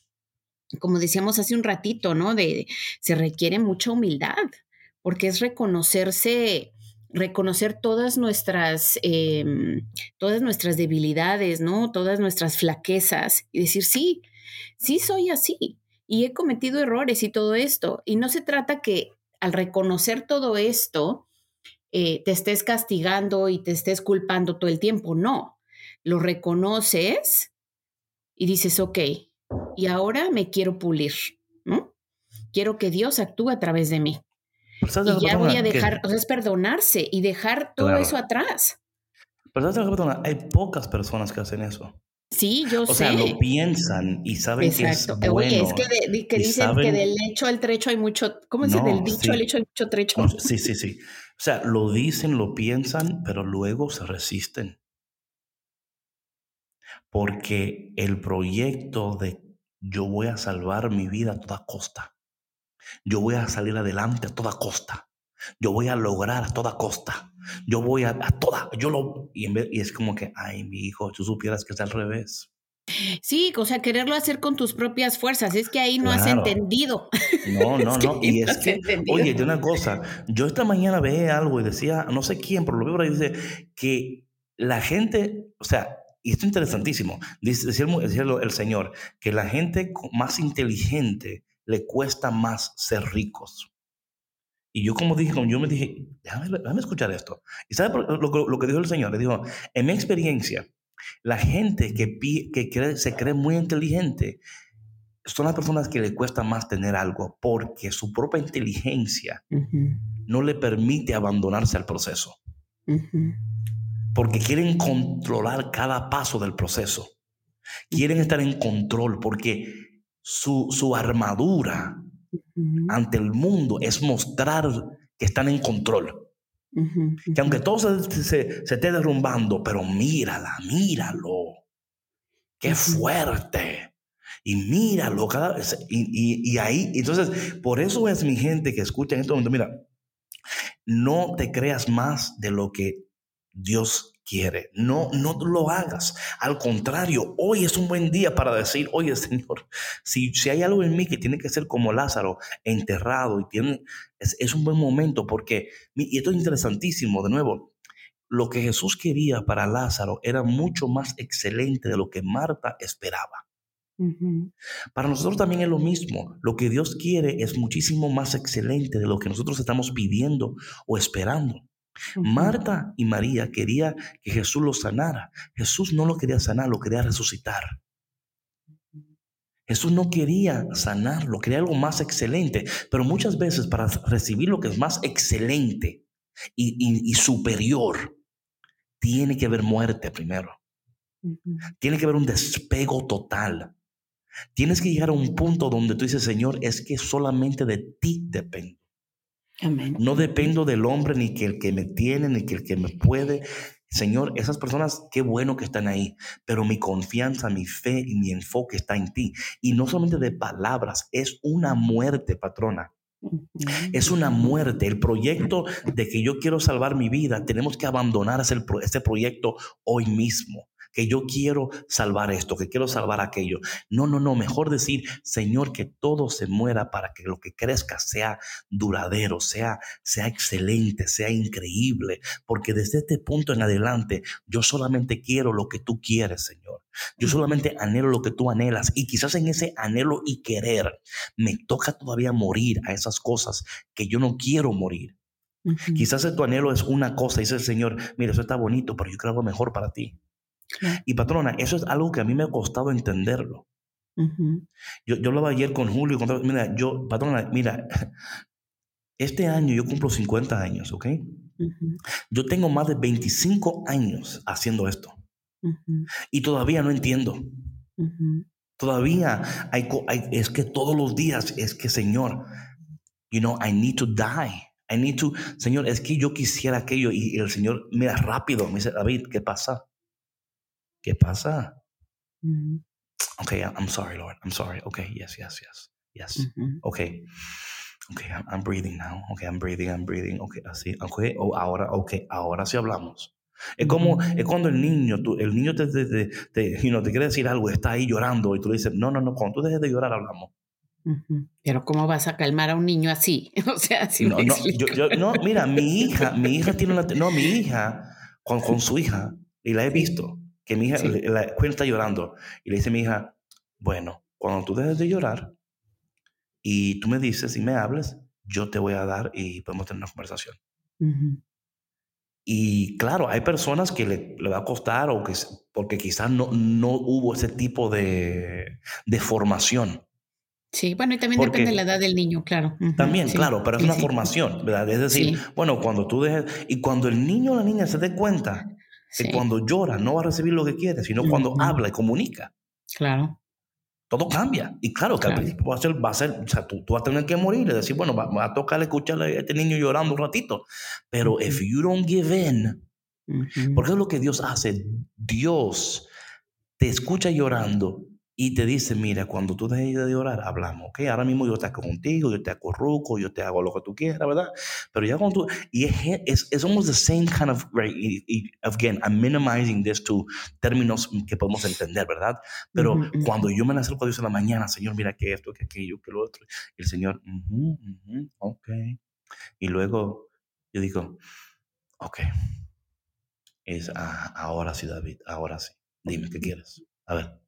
S2: como decíamos hace un ratito, ¿no? De, se requiere mucha humildad porque es reconocerse, reconocer todas nuestras, eh, todas nuestras debilidades, ¿no? Todas nuestras flaquezas y decir, sí, sí soy así y he cometido errores y todo esto. Y no se trata que al reconocer todo esto eh, te estés castigando y te estés culpando todo el tiempo, no. Lo reconoces y dices, ok, y ahora me quiero pulir, ¿no? Quiero que Dios actúe a través de mí. Y ya voy a dejar, que... o sea, es perdonarse y dejar todo claro. eso atrás.
S1: Pero perdona, hay pocas personas que hacen eso.
S2: Sí, yo
S1: o
S2: sé.
S1: O sea, lo piensan y saben
S2: Exacto.
S1: que es bueno.
S2: Oye, es que, de, que dicen saben... que del hecho al trecho hay mucho, ¿cómo? No, del dicho
S1: sí.
S2: al hecho hay mucho trecho.
S1: No, sí, sí, sí. O sea, lo dicen, lo piensan, pero luego se resisten. Porque el proyecto de yo voy a salvar mi vida a toda costa. Yo voy a salir adelante a toda costa. Yo voy a lograr a toda costa. Yo voy a, a toda, yo lo, y, en vez, y es como que, ay, mi hijo, tú supieras que es al revés.
S2: Sí, o sea, quererlo hacer con tus propias fuerzas, es que ahí no claro. has entendido.
S1: No, no, no, y es que, oye, de una cosa, yo esta mañana veía algo y decía, no sé quién, pero lo veo por ahí, dice que la gente, o sea, y esto es interesantísimo, dice, decía, el, decía el Señor, que la gente más inteligente le cuesta más ser ricos. Y yo como dije, como yo me dije, déjame, déjame escuchar esto. ¿Y sabe lo, lo, que dijo el Señor? Le dijo, en mi experiencia, La gente que, que se cree muy inteligente son las personas que le cuesta más tener algo porque su propia inteligencia no le permite abandonarse al proceso. Porque quieren controlar cada paso del proceso. Quieren estar en control porque su, armadura ante el mundo es mostrar que están en control. Que aunque todo se, se, esté derrumbando, pero mírala, míralo. Qué fuerte. Y míralo cada vez. Y, y, ahí, entonces, por eso es mi gente que escucha en este momento, mira, no te creas más de lo que Dios quiere. No, no lo hagas. Al contrario, hoy es un buen día para decir, oye Señor, si, si hay algo en mí que tiene que ser como Lázaro, enterrado, y tiene, es, es un buen momento porque, y esto es interesantísimo, de nuevo, lo que Jesús quería para Lázaro era mucho más excelente de lo que Marta esperaba. Para nosotros también es lo mismo. Lo que Dios quiere es muchísimo más excelente de lo que nosotros estamos pidiendo o esperando. Marta y María quería que Jesús lo sanara. Jesús no lo quería sanar, lo quería resucitar. Jesús no quería sanarlo, quería algo más excelente. Pero muchas veces para recibir lo que es más excelente y, superior, tiene que haber muerte primero. Tiene que haber un despego total. Tienes que llegar a un punto donde tú dices, Señor, es que solamente de ti No dependo del hombre, ni que el que me tiene, ni que el que me puede. Señor, esas personas, qué bueno que están ahí, pero mi confianza, mi fe y mi enfoque está en ti. Y no solamente de palabras, es una muerte, patrona. Es una muerte. El proyecto de que yo quiero salvar mi vida, tenemos que abandonar ese, ese proyecto hoy mismo que yo quiero salvar esto, que quiero salvar aquello. No, no, no, mejor decir, Señor, que todo se muera para que lo que crezca sea duradero, sea, sea excelente, sea increíble, porque desde este punto en adelante yo solamente quiero lo que tú quieres, Señor. Yo solamente anhelo lo que tú anhelas y quizás en ese anhelo y querer me toca todavía morir a esas cosas que yo no quiero morir. Quizás tu anhelo es una cosa y dice el Señor, mira, eso está bonito, pero yo quiero algo mejor para ti. Y patrona, eso es algo que a mí me ha costado entenderlo. yo, yo hablaba ayer con Julio, y mira, yo, patrona, mira, este año yo cumplo 50 años, ¿ok? Yo tengo más de 25 años haciendo esto. Y todavía no entiendo. Todavía hay, es que todos los días es que, Señor, you know, I need to die. I need to, Señor, es que yo quisiera aquello y el Señor, mira, rápido, me dice, David, ¿qué pasa? ¿Qué pasa? Mm. Okay, I'm sorry, Lord. I'm sorry. Okay, yes, yes, yes, yes. Okay. Okay, I'm, breathing now. Okay, I'm breathing, I'm breathing. Okay, así. Okay, oh, ahora, okay, ahora sí hablamos. Es como, es cuando el niño, tú, el niño te, te, te, te quiere decir algo, está ahí llorando y tú le dices, no, no, no, cuando tú dejes de llorar hablamos.
S2: Pero ¿cómo vas a calmar a un niño así? o sea, así
S1: no, no, yo, no, mira, mi hija, mi hija tiene una, no, mi hija, con, con su hija, y la he visto, que mi hija, la, está llorando. Y le dice a mi hija, bueno, cuando tú dejes de llorar y tú me dices y me hables, yo te voy a dar y podemos tener una conversación. Y claro, hay personas que le, le, va a costar o que, porque quizás no, no hubo ese tipo de, de formación.
S2: Sí, bueno, y también depende de la edad del niño, claro.
S1: También, claro, pero es una formación, ¿verdad? Es decir, bueno, cuando tú dejes, y cuando el niño o la niña se dé cuenta que cuando llora no va a recibir lo que quiere, sino cuando habla y comunica.
S2: Claro.
S1: Todo cambia. Y claro, que al principio va a ser, va a ser o sea, tú, tú, vas a tener que morir y decir, bueno, va, a tocar escucharle a este niño llorando un ratito. Pero if you don't give in, porque es lo que Dios hace. Dios te escucha llorando y te dice, mira, cuando tú dejes de orar, hablamos, ¿ok? Ahora mismo yo te hago contigo, yo te acurruco, yo te hago lo que tú quieras, ¿verdad? Pero ya cuando tú, y es, es, almost the same kind of, right, again, I'm minimizing this to términos que podemos entender, ¿verdad? Pero cuando yo me acerco a Dios en la mañana, Señor, mira que esto, que aquello, que lo otro, y el Señor, ok. Y luego yo digo, ok, es ah, ahora sí, David, ahora sí, dime, ¿qué quieres? A ver.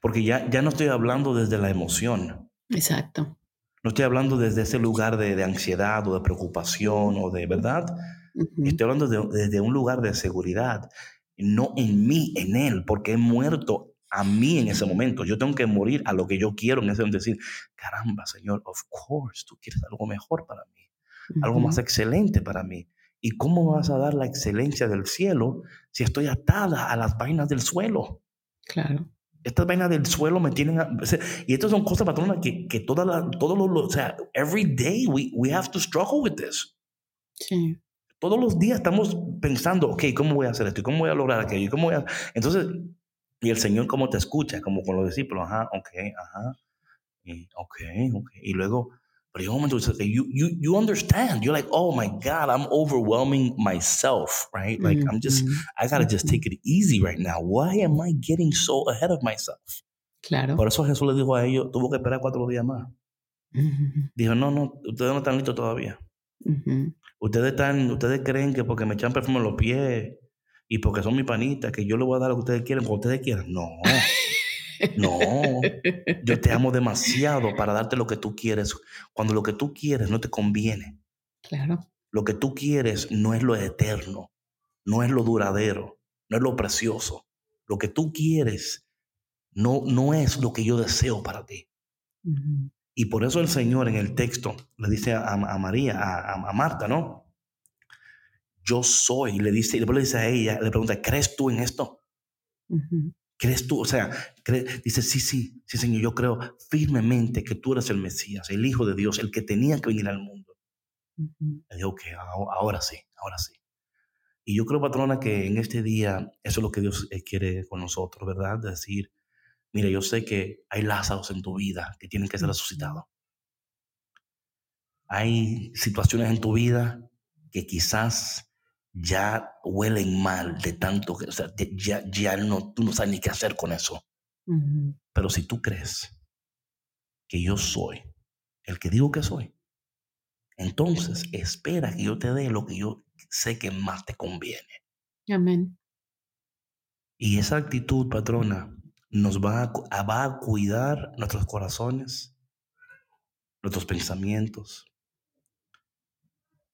S1: Porque ya, ya no estoy hablando desde la emoción.
S2: Exacto.
S1: No estoy hablando desde ese lugar de, de ansiedad o de preocupación o de verdad. Estoy hablando desde un lugar de seguridad. no en mí, en Él, porque he muerto a mí en ese momento. Yo tengo que morir a lo que yo quiero en ese momento. Decir, caramba, Señor, of course, tú quieres algo mejor para mí, algo más excelente para mí. ¿Y cómo vas a dar la excelencia del cielo si estoy atada a las vainas del suelo?
S2: Claro.
S1: Estas vainas del suelo me tienen... y estas son cosas, patrona, que, que toda la, todos los... O sea, every day we, we have to struggle with this.
S2: Sí.
S1: Todos los días estamos pensando, ok, ¿cómo voy a hacer esto? ¿Cómo voy a lograr aquello? ¿Cómo voy a...? Entonces, y el Señor cómo te escucha, como con los discípulos, ajá, ok, ajá, y, ok, ok. Y luego, pero llega un momento you, you, you understand, you're like, oh my God, I'm overwhelming myself, right? Like, I'm just, I gotta just take it easy right now. Why am I getting so ahead of myself?
S2: Claro.
S1: Por eso Jesús le dijo a ellos, tuvo que esperar cuatro días más. Dijo, no, no, ustedes no están listos todavía. Ustedes están, ustedes creen que porque me echan perfume en los pies y porque son mi panita, que yo le voy a dar lo que ustedes quieren, cuando ustedes quieran. No, no. Yo te amo demasiado para darte lo que tú quieres, cuando lo que tú quieres no te conviene.
S2: Claro.
S1: Lo que tú quieres no es lo eterno, no es lo duradero, no es lo precioso. Lo que tú quieres no, no es lo que yo deseo para ti. Y por eso el Señor en el texto le dice a, María, a, a Marta, ¿no? yo soy. Le dice, y después le dice a ella, le pregunta, ¿crees tú en esto? ¿Crees tú? O sea, dice, sí, sí, sí, Señor, yo creo firmemente que tú eres el Mesías, el Hijo de Dios, el que tenía que venir al mundo. Le digo, ok, ahora sí, ahora sí. Y yo creo, patrona, que en este día eso es lo que Dios eh, quiere con nosotros, ¿verdad? Decir, mira, yo sé que hay Lázaros en tu vida que tienen que ser resucitados. Hay situaciones en tu vida que quizás ya huelen mal de tanto que, o sea, ya, ya no, tú no sabes ni qué hacer con eso. Pero si tú crees que yo soy el que digo que soy, entonces espera que yo te dé lo que yo sé que más te conviene.
S2: Amén.
S1: Y esa actitud, patrona, nos va a, va a cuidar nuestros corazones, nuestros pensamientos,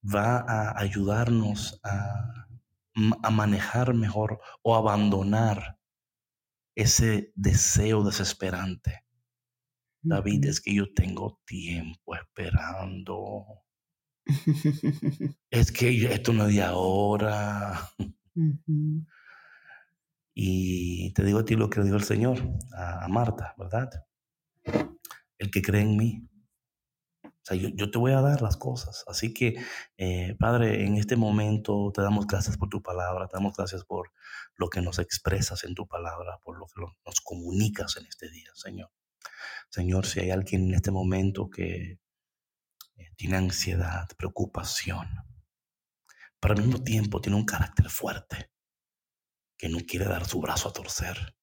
S1: va a ayudarnos a, a manejar mejor o abandonar ese deseo desesperante. David, es que yo tengo tiempo esperando. es que esto no es de ahora. Y te digo a ti lo que dijo el Señor, a Marta, ¿verdad? El que cree en mí, yo, te voy a dar las cosas. Así que, eh, Padre, en este momento te damos gracias por tu palabra, te damos gracias por lo que nos expresas en tu palabra, por lo que nos comunicas en este día, Señor. Señor, si hay alguien en este momento que eh, tiene ansiedad, preocupación, pero al mismo tiempo tiene un carácter fuerte, que no quiere dar su brazo a torcer,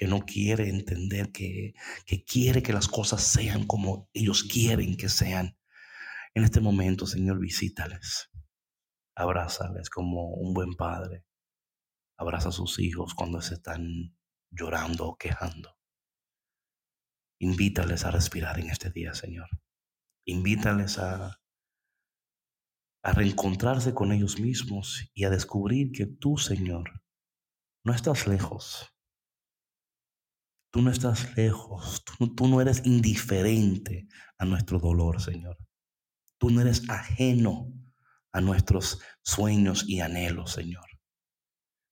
S1: que no quiere entender, que, que quiere que las cosas sean como ellos quieren que sean. En este momento, Señor, visítales, abrázales como un buen padre. Abraza a sus hijos cuando se están llorando o quejando. Invítales a respirar en este día, Señor. Invítales a, a reencontrarse con ellos mismos y a descubrir que tú, Señor, no estás lejos. Tú no estás lejos, tú, no eres indiferente a nuestro dolor, Señor. Tú no eres ajeno a nuestros sueños y anhelos, Señor.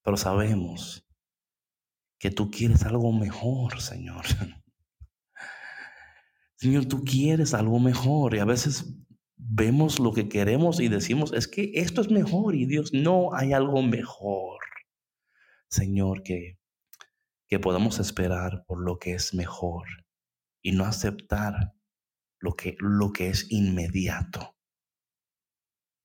S1: Pero sabemos que tú quieres algo mejor, Señor. Señor, tú quieres algo mejor y a veces vemos lo que queremos y decimos, es que esto es mejor y Dios, no hay algo mejor. Señor, que que podamos esperar por lo que es mejor y no aceptar lo que, lo que es inmediato.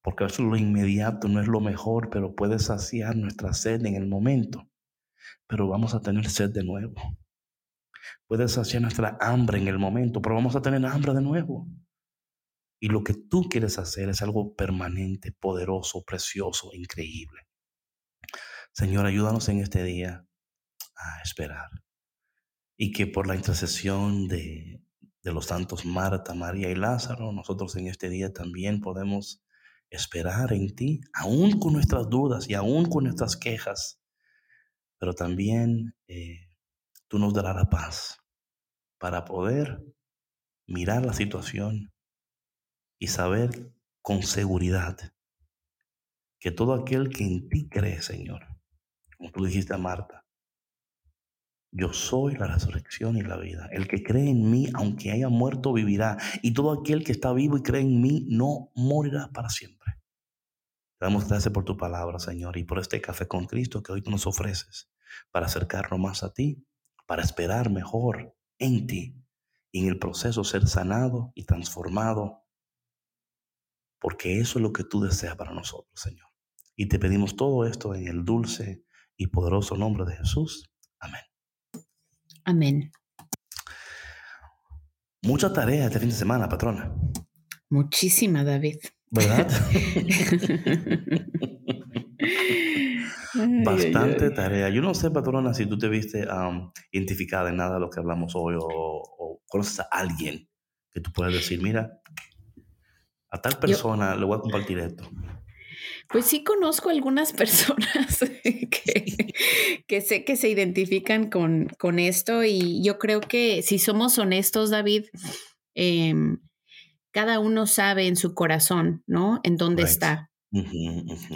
S1: Porque a veces lo inmediato no es lo mejor, pero puede saciar nuestra sed en el momento. Pero vamos a tener sed de nuevo. Puede saciar nuestra hambre en el momento, pero vamos a tener hambre de nuevo. Y lo que tú quieres hacer es algo permanente, poderoso, precioso, increíble. Señor, ayúdanos en este día a esperar. Y que por la intercesión de, de los santos Marta, María y Lázaro, nosotros en este día también podemos esperar en ti, aún con nuestras dudas y aún con nuestras quejas. pero también eh, tú nos darás la paz para poder mirar la situación y saber con seguridad que todo aquel que en ti cree, Señor, como tú dijiste a Marta, yo soy la resurrección y la vida. El que cree en mí, aunque haya muerto, vivirá. Y todo aquel que está vivo y cree en mí, no morirá para siempre. Te damos gracias por tu palabra, Señor, y por este café con Cristo que hoy tú nos ofreces para acercarnos más a ti, para esperar mejor en ti y en el proceso ser sanado y transformado, porque eso es lo que tú deseas para nosotros, Señor. Y te pedimos todo esto en el dulce y poderoso nombre de Jesús. Amén.
S2: Amén.
S1: Mucha tarea este fin de semana, patrona.
S2: Muchísima, David.
S1: ¿Verdad? Bastante tarea. Yo no sé, patrona, si tú te viste identificada en nada de lo que hablamos hoy o, conoces a alguien que tú puedas decir, mira, a tal persona le voy a compartir esto.
S2: Pues sí conozco algunas personas que, sé que se identifican con, con, esto y yo creo que si somos honestos, David, em, cada uno sabe en su corazón, ¿no? En dónde está.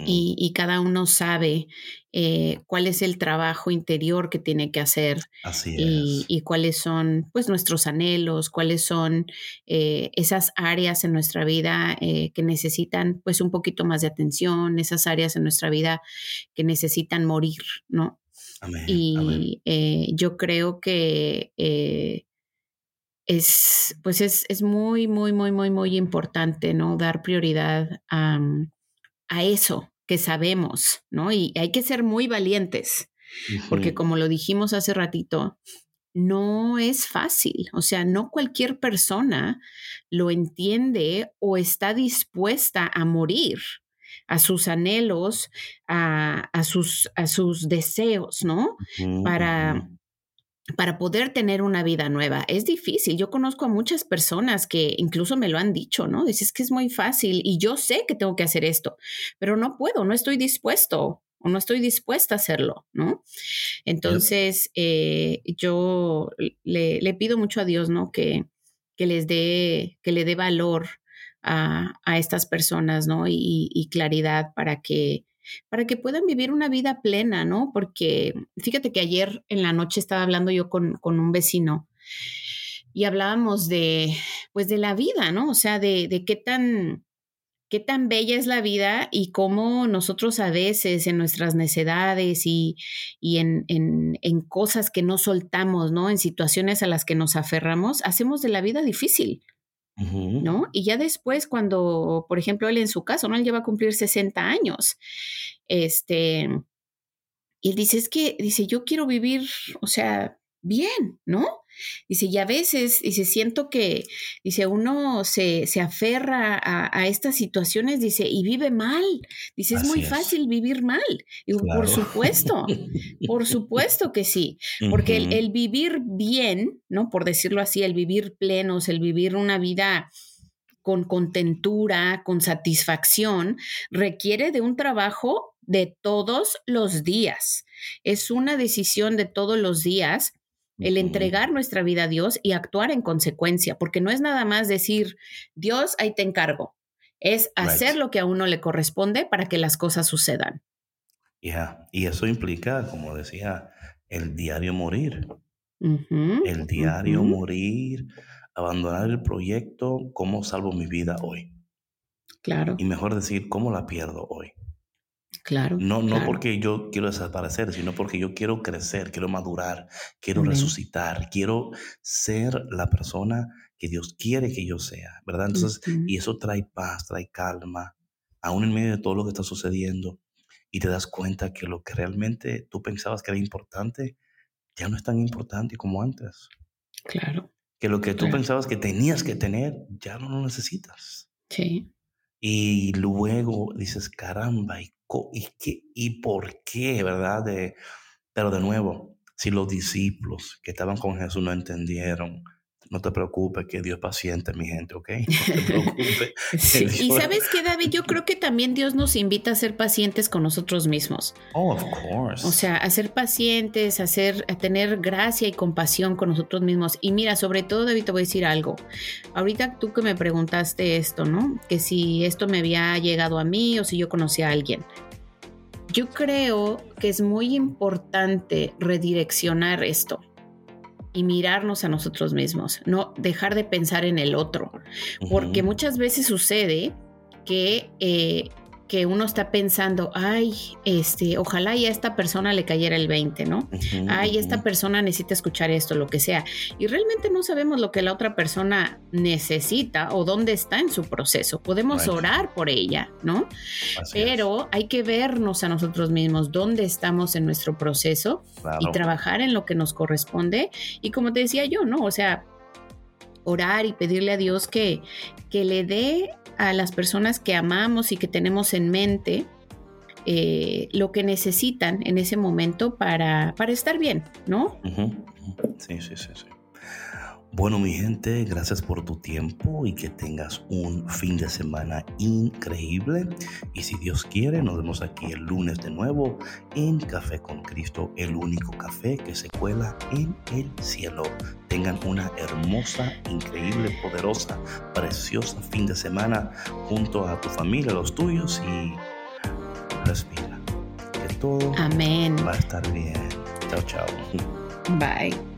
S2: Y, cada uno sabe eh, cuál es el trabajo interior que tiene que hacer
S1: Así
S2: y, y, cuáles son pues nuestros anhelos, cuáles son eh, esas áreas en nuestra vida eh, que necesitan pues un poquito más de atención, esas áreas en nuestra vida que necesitan morir, ¿no? y yo creo que es pues es, es, muy, muy, muy, muy, muy importante, ¿no? Dar prioridad a a eso que sabemos, ¿no? Y hay que ser muy valientes, porque como lo dijimos hace ratito, no es fácil, o sea, no cualquier persona lo entiende o está dispuesta a morir a sus anhelos, a, sus, a sus deseos, ¿no? Para para poder tener una vida nueva. Es difícil. Yo conozco a muchas personas que incluso me lo han dicho, ¿no? Dices que es muy fácil y yo sé que tengo que hacer esto, pero no puedo, no estoy dispuesto o no estoy dispuesta a hacerlo, ¿no? Entonces, eh, yo le, pido mucho a Dios, ¿no? Que, que les dé, que le dé valor a, estas personas, ¿no? y claridad para que para que puedan vivir una vida plena, ¿no? Porque fíjate que ayer en la noche estaba hablando yo con, un vecino y hablábamos de, pues, de la vida, ¿no? O sea, de, qué tan, qué tan bella es la vida y cómo nosotros a veces en nuestras necedades y, en, en, cosas que no soltamos, ¿no? En situaciones a las que nos aferramos, hacemos de la vida difícil. ¿No? Y ya después, cuando, por ejemplo, él en su caso, ¿no? Él lleva a cumplir 60 años, este, y él dice, es que, dice, yo quiero vivir, o sea, bien, ¿no? Dice, y a veces, dice, siento que, dice, uno se, se aferra a, estas situaciones, dice, y vive mal. Dice, es muy fácil vivir mal. Y por supuesto, por supuesto que sí, porque el, vivir bien, ¿no? Por decirlo así, el vivir plenos, el vivir una vida con contentura, con satisfacción, requiere de un trabajo de todos los días. Es una decisión de todos los días el entregar nuestra vida a Dios y actuar en consecuencia, porque no es nada más decir, Dios, ahí te encargo, es hacer lo que a uno le corresponde para que las cosas sucedan.
S1: Y eso implica, como decía, el diario morir. el diario morir, abandonar el proyecto, cómo salvo mi vida hoy.
S2: Claro.
S1: Y mejor decir, cómo la pierdo hoy.
S2: Claro.
S1: No, no porque yo quiero desaparecer, sino porque yo quiero crecer, quiero madurar, quiero resucitar, quiero ser la persona que Dios quiere que yo sea, ¿verdad? Entonces, y eso trae paz, trae calma, aún en medio de todo lo que está sucediendo, y te das cuenta que lo que realmente tú pensabas que era importante, ya no es tan importante como antes.
S2: Claro.
S1: Que lo que tú pensabas que tenías que tener, ya no lo necesitas.
S2: Sí.
S1: Y luego dices, caramba, ¿y y, qué, y por qué, ¿verdad? pero de nuevo, si los discípulos que estaban con Jesús no entendieron, no te preocupes, que Dios es paciente, mi gente, ¿ok? No te preocupes.
S2: Y sabes qué, David, yo creo que también Dios nos invita a ser pacientes con nosotros mismos.
S1: Oh, of course.
S2: O sea, a ser pacientes, a, ser, a tener gracia y compasión con nosotros mismos. Y mira, sobre todo, David, te voy a decir algo. Ahorita tú que me preguntaste esto, ¿no? Que si esto me había llegado a mí o si yo conocía a alguien. Yo creo que es muy importante redireccionar esto y mirarnos a nosotros mismos, no dejar de pensar en el otro, porque muchas veces sucede que eh, que uno está pensando, ay, este, ojalá y a esta persona le cayera el 20, ¿no? ay, esta persona necesita escuchar esto, lo que sea. Y realmente no sabemos lo que la otra persona necesita o dónde está en su proceso. Podemos orar por ella, ¿no? Pero hay que vernos a nosotros mismos, dónde estamos en nuestro proceso y trabajar en lo que nos corresponde. Y como te decía yo, ¿no? O sea, orar y pedirle a Dios que, que le dé a las personas que amamos y que tenemos en mente eh, lo que necesitan en ese momento para, para estar bien, ¿no?
S1: Sí, sí, sí, sí. Bueno, mi gente, gracias por tu tiempo y que tengas un fin de semana increíble. Y si Dios quiere, nos vemos aquí el lunes de nuevo en Café con Cristo, el único café que se cuela en el cielo. Tengan una hermosa, increíble, poderosa, preciosa fin de semana junto a tu familia, los tuyos y respira. Que todo
S2: Amén.
S1: va a estar bien. Chao, chao.
S2: Bye.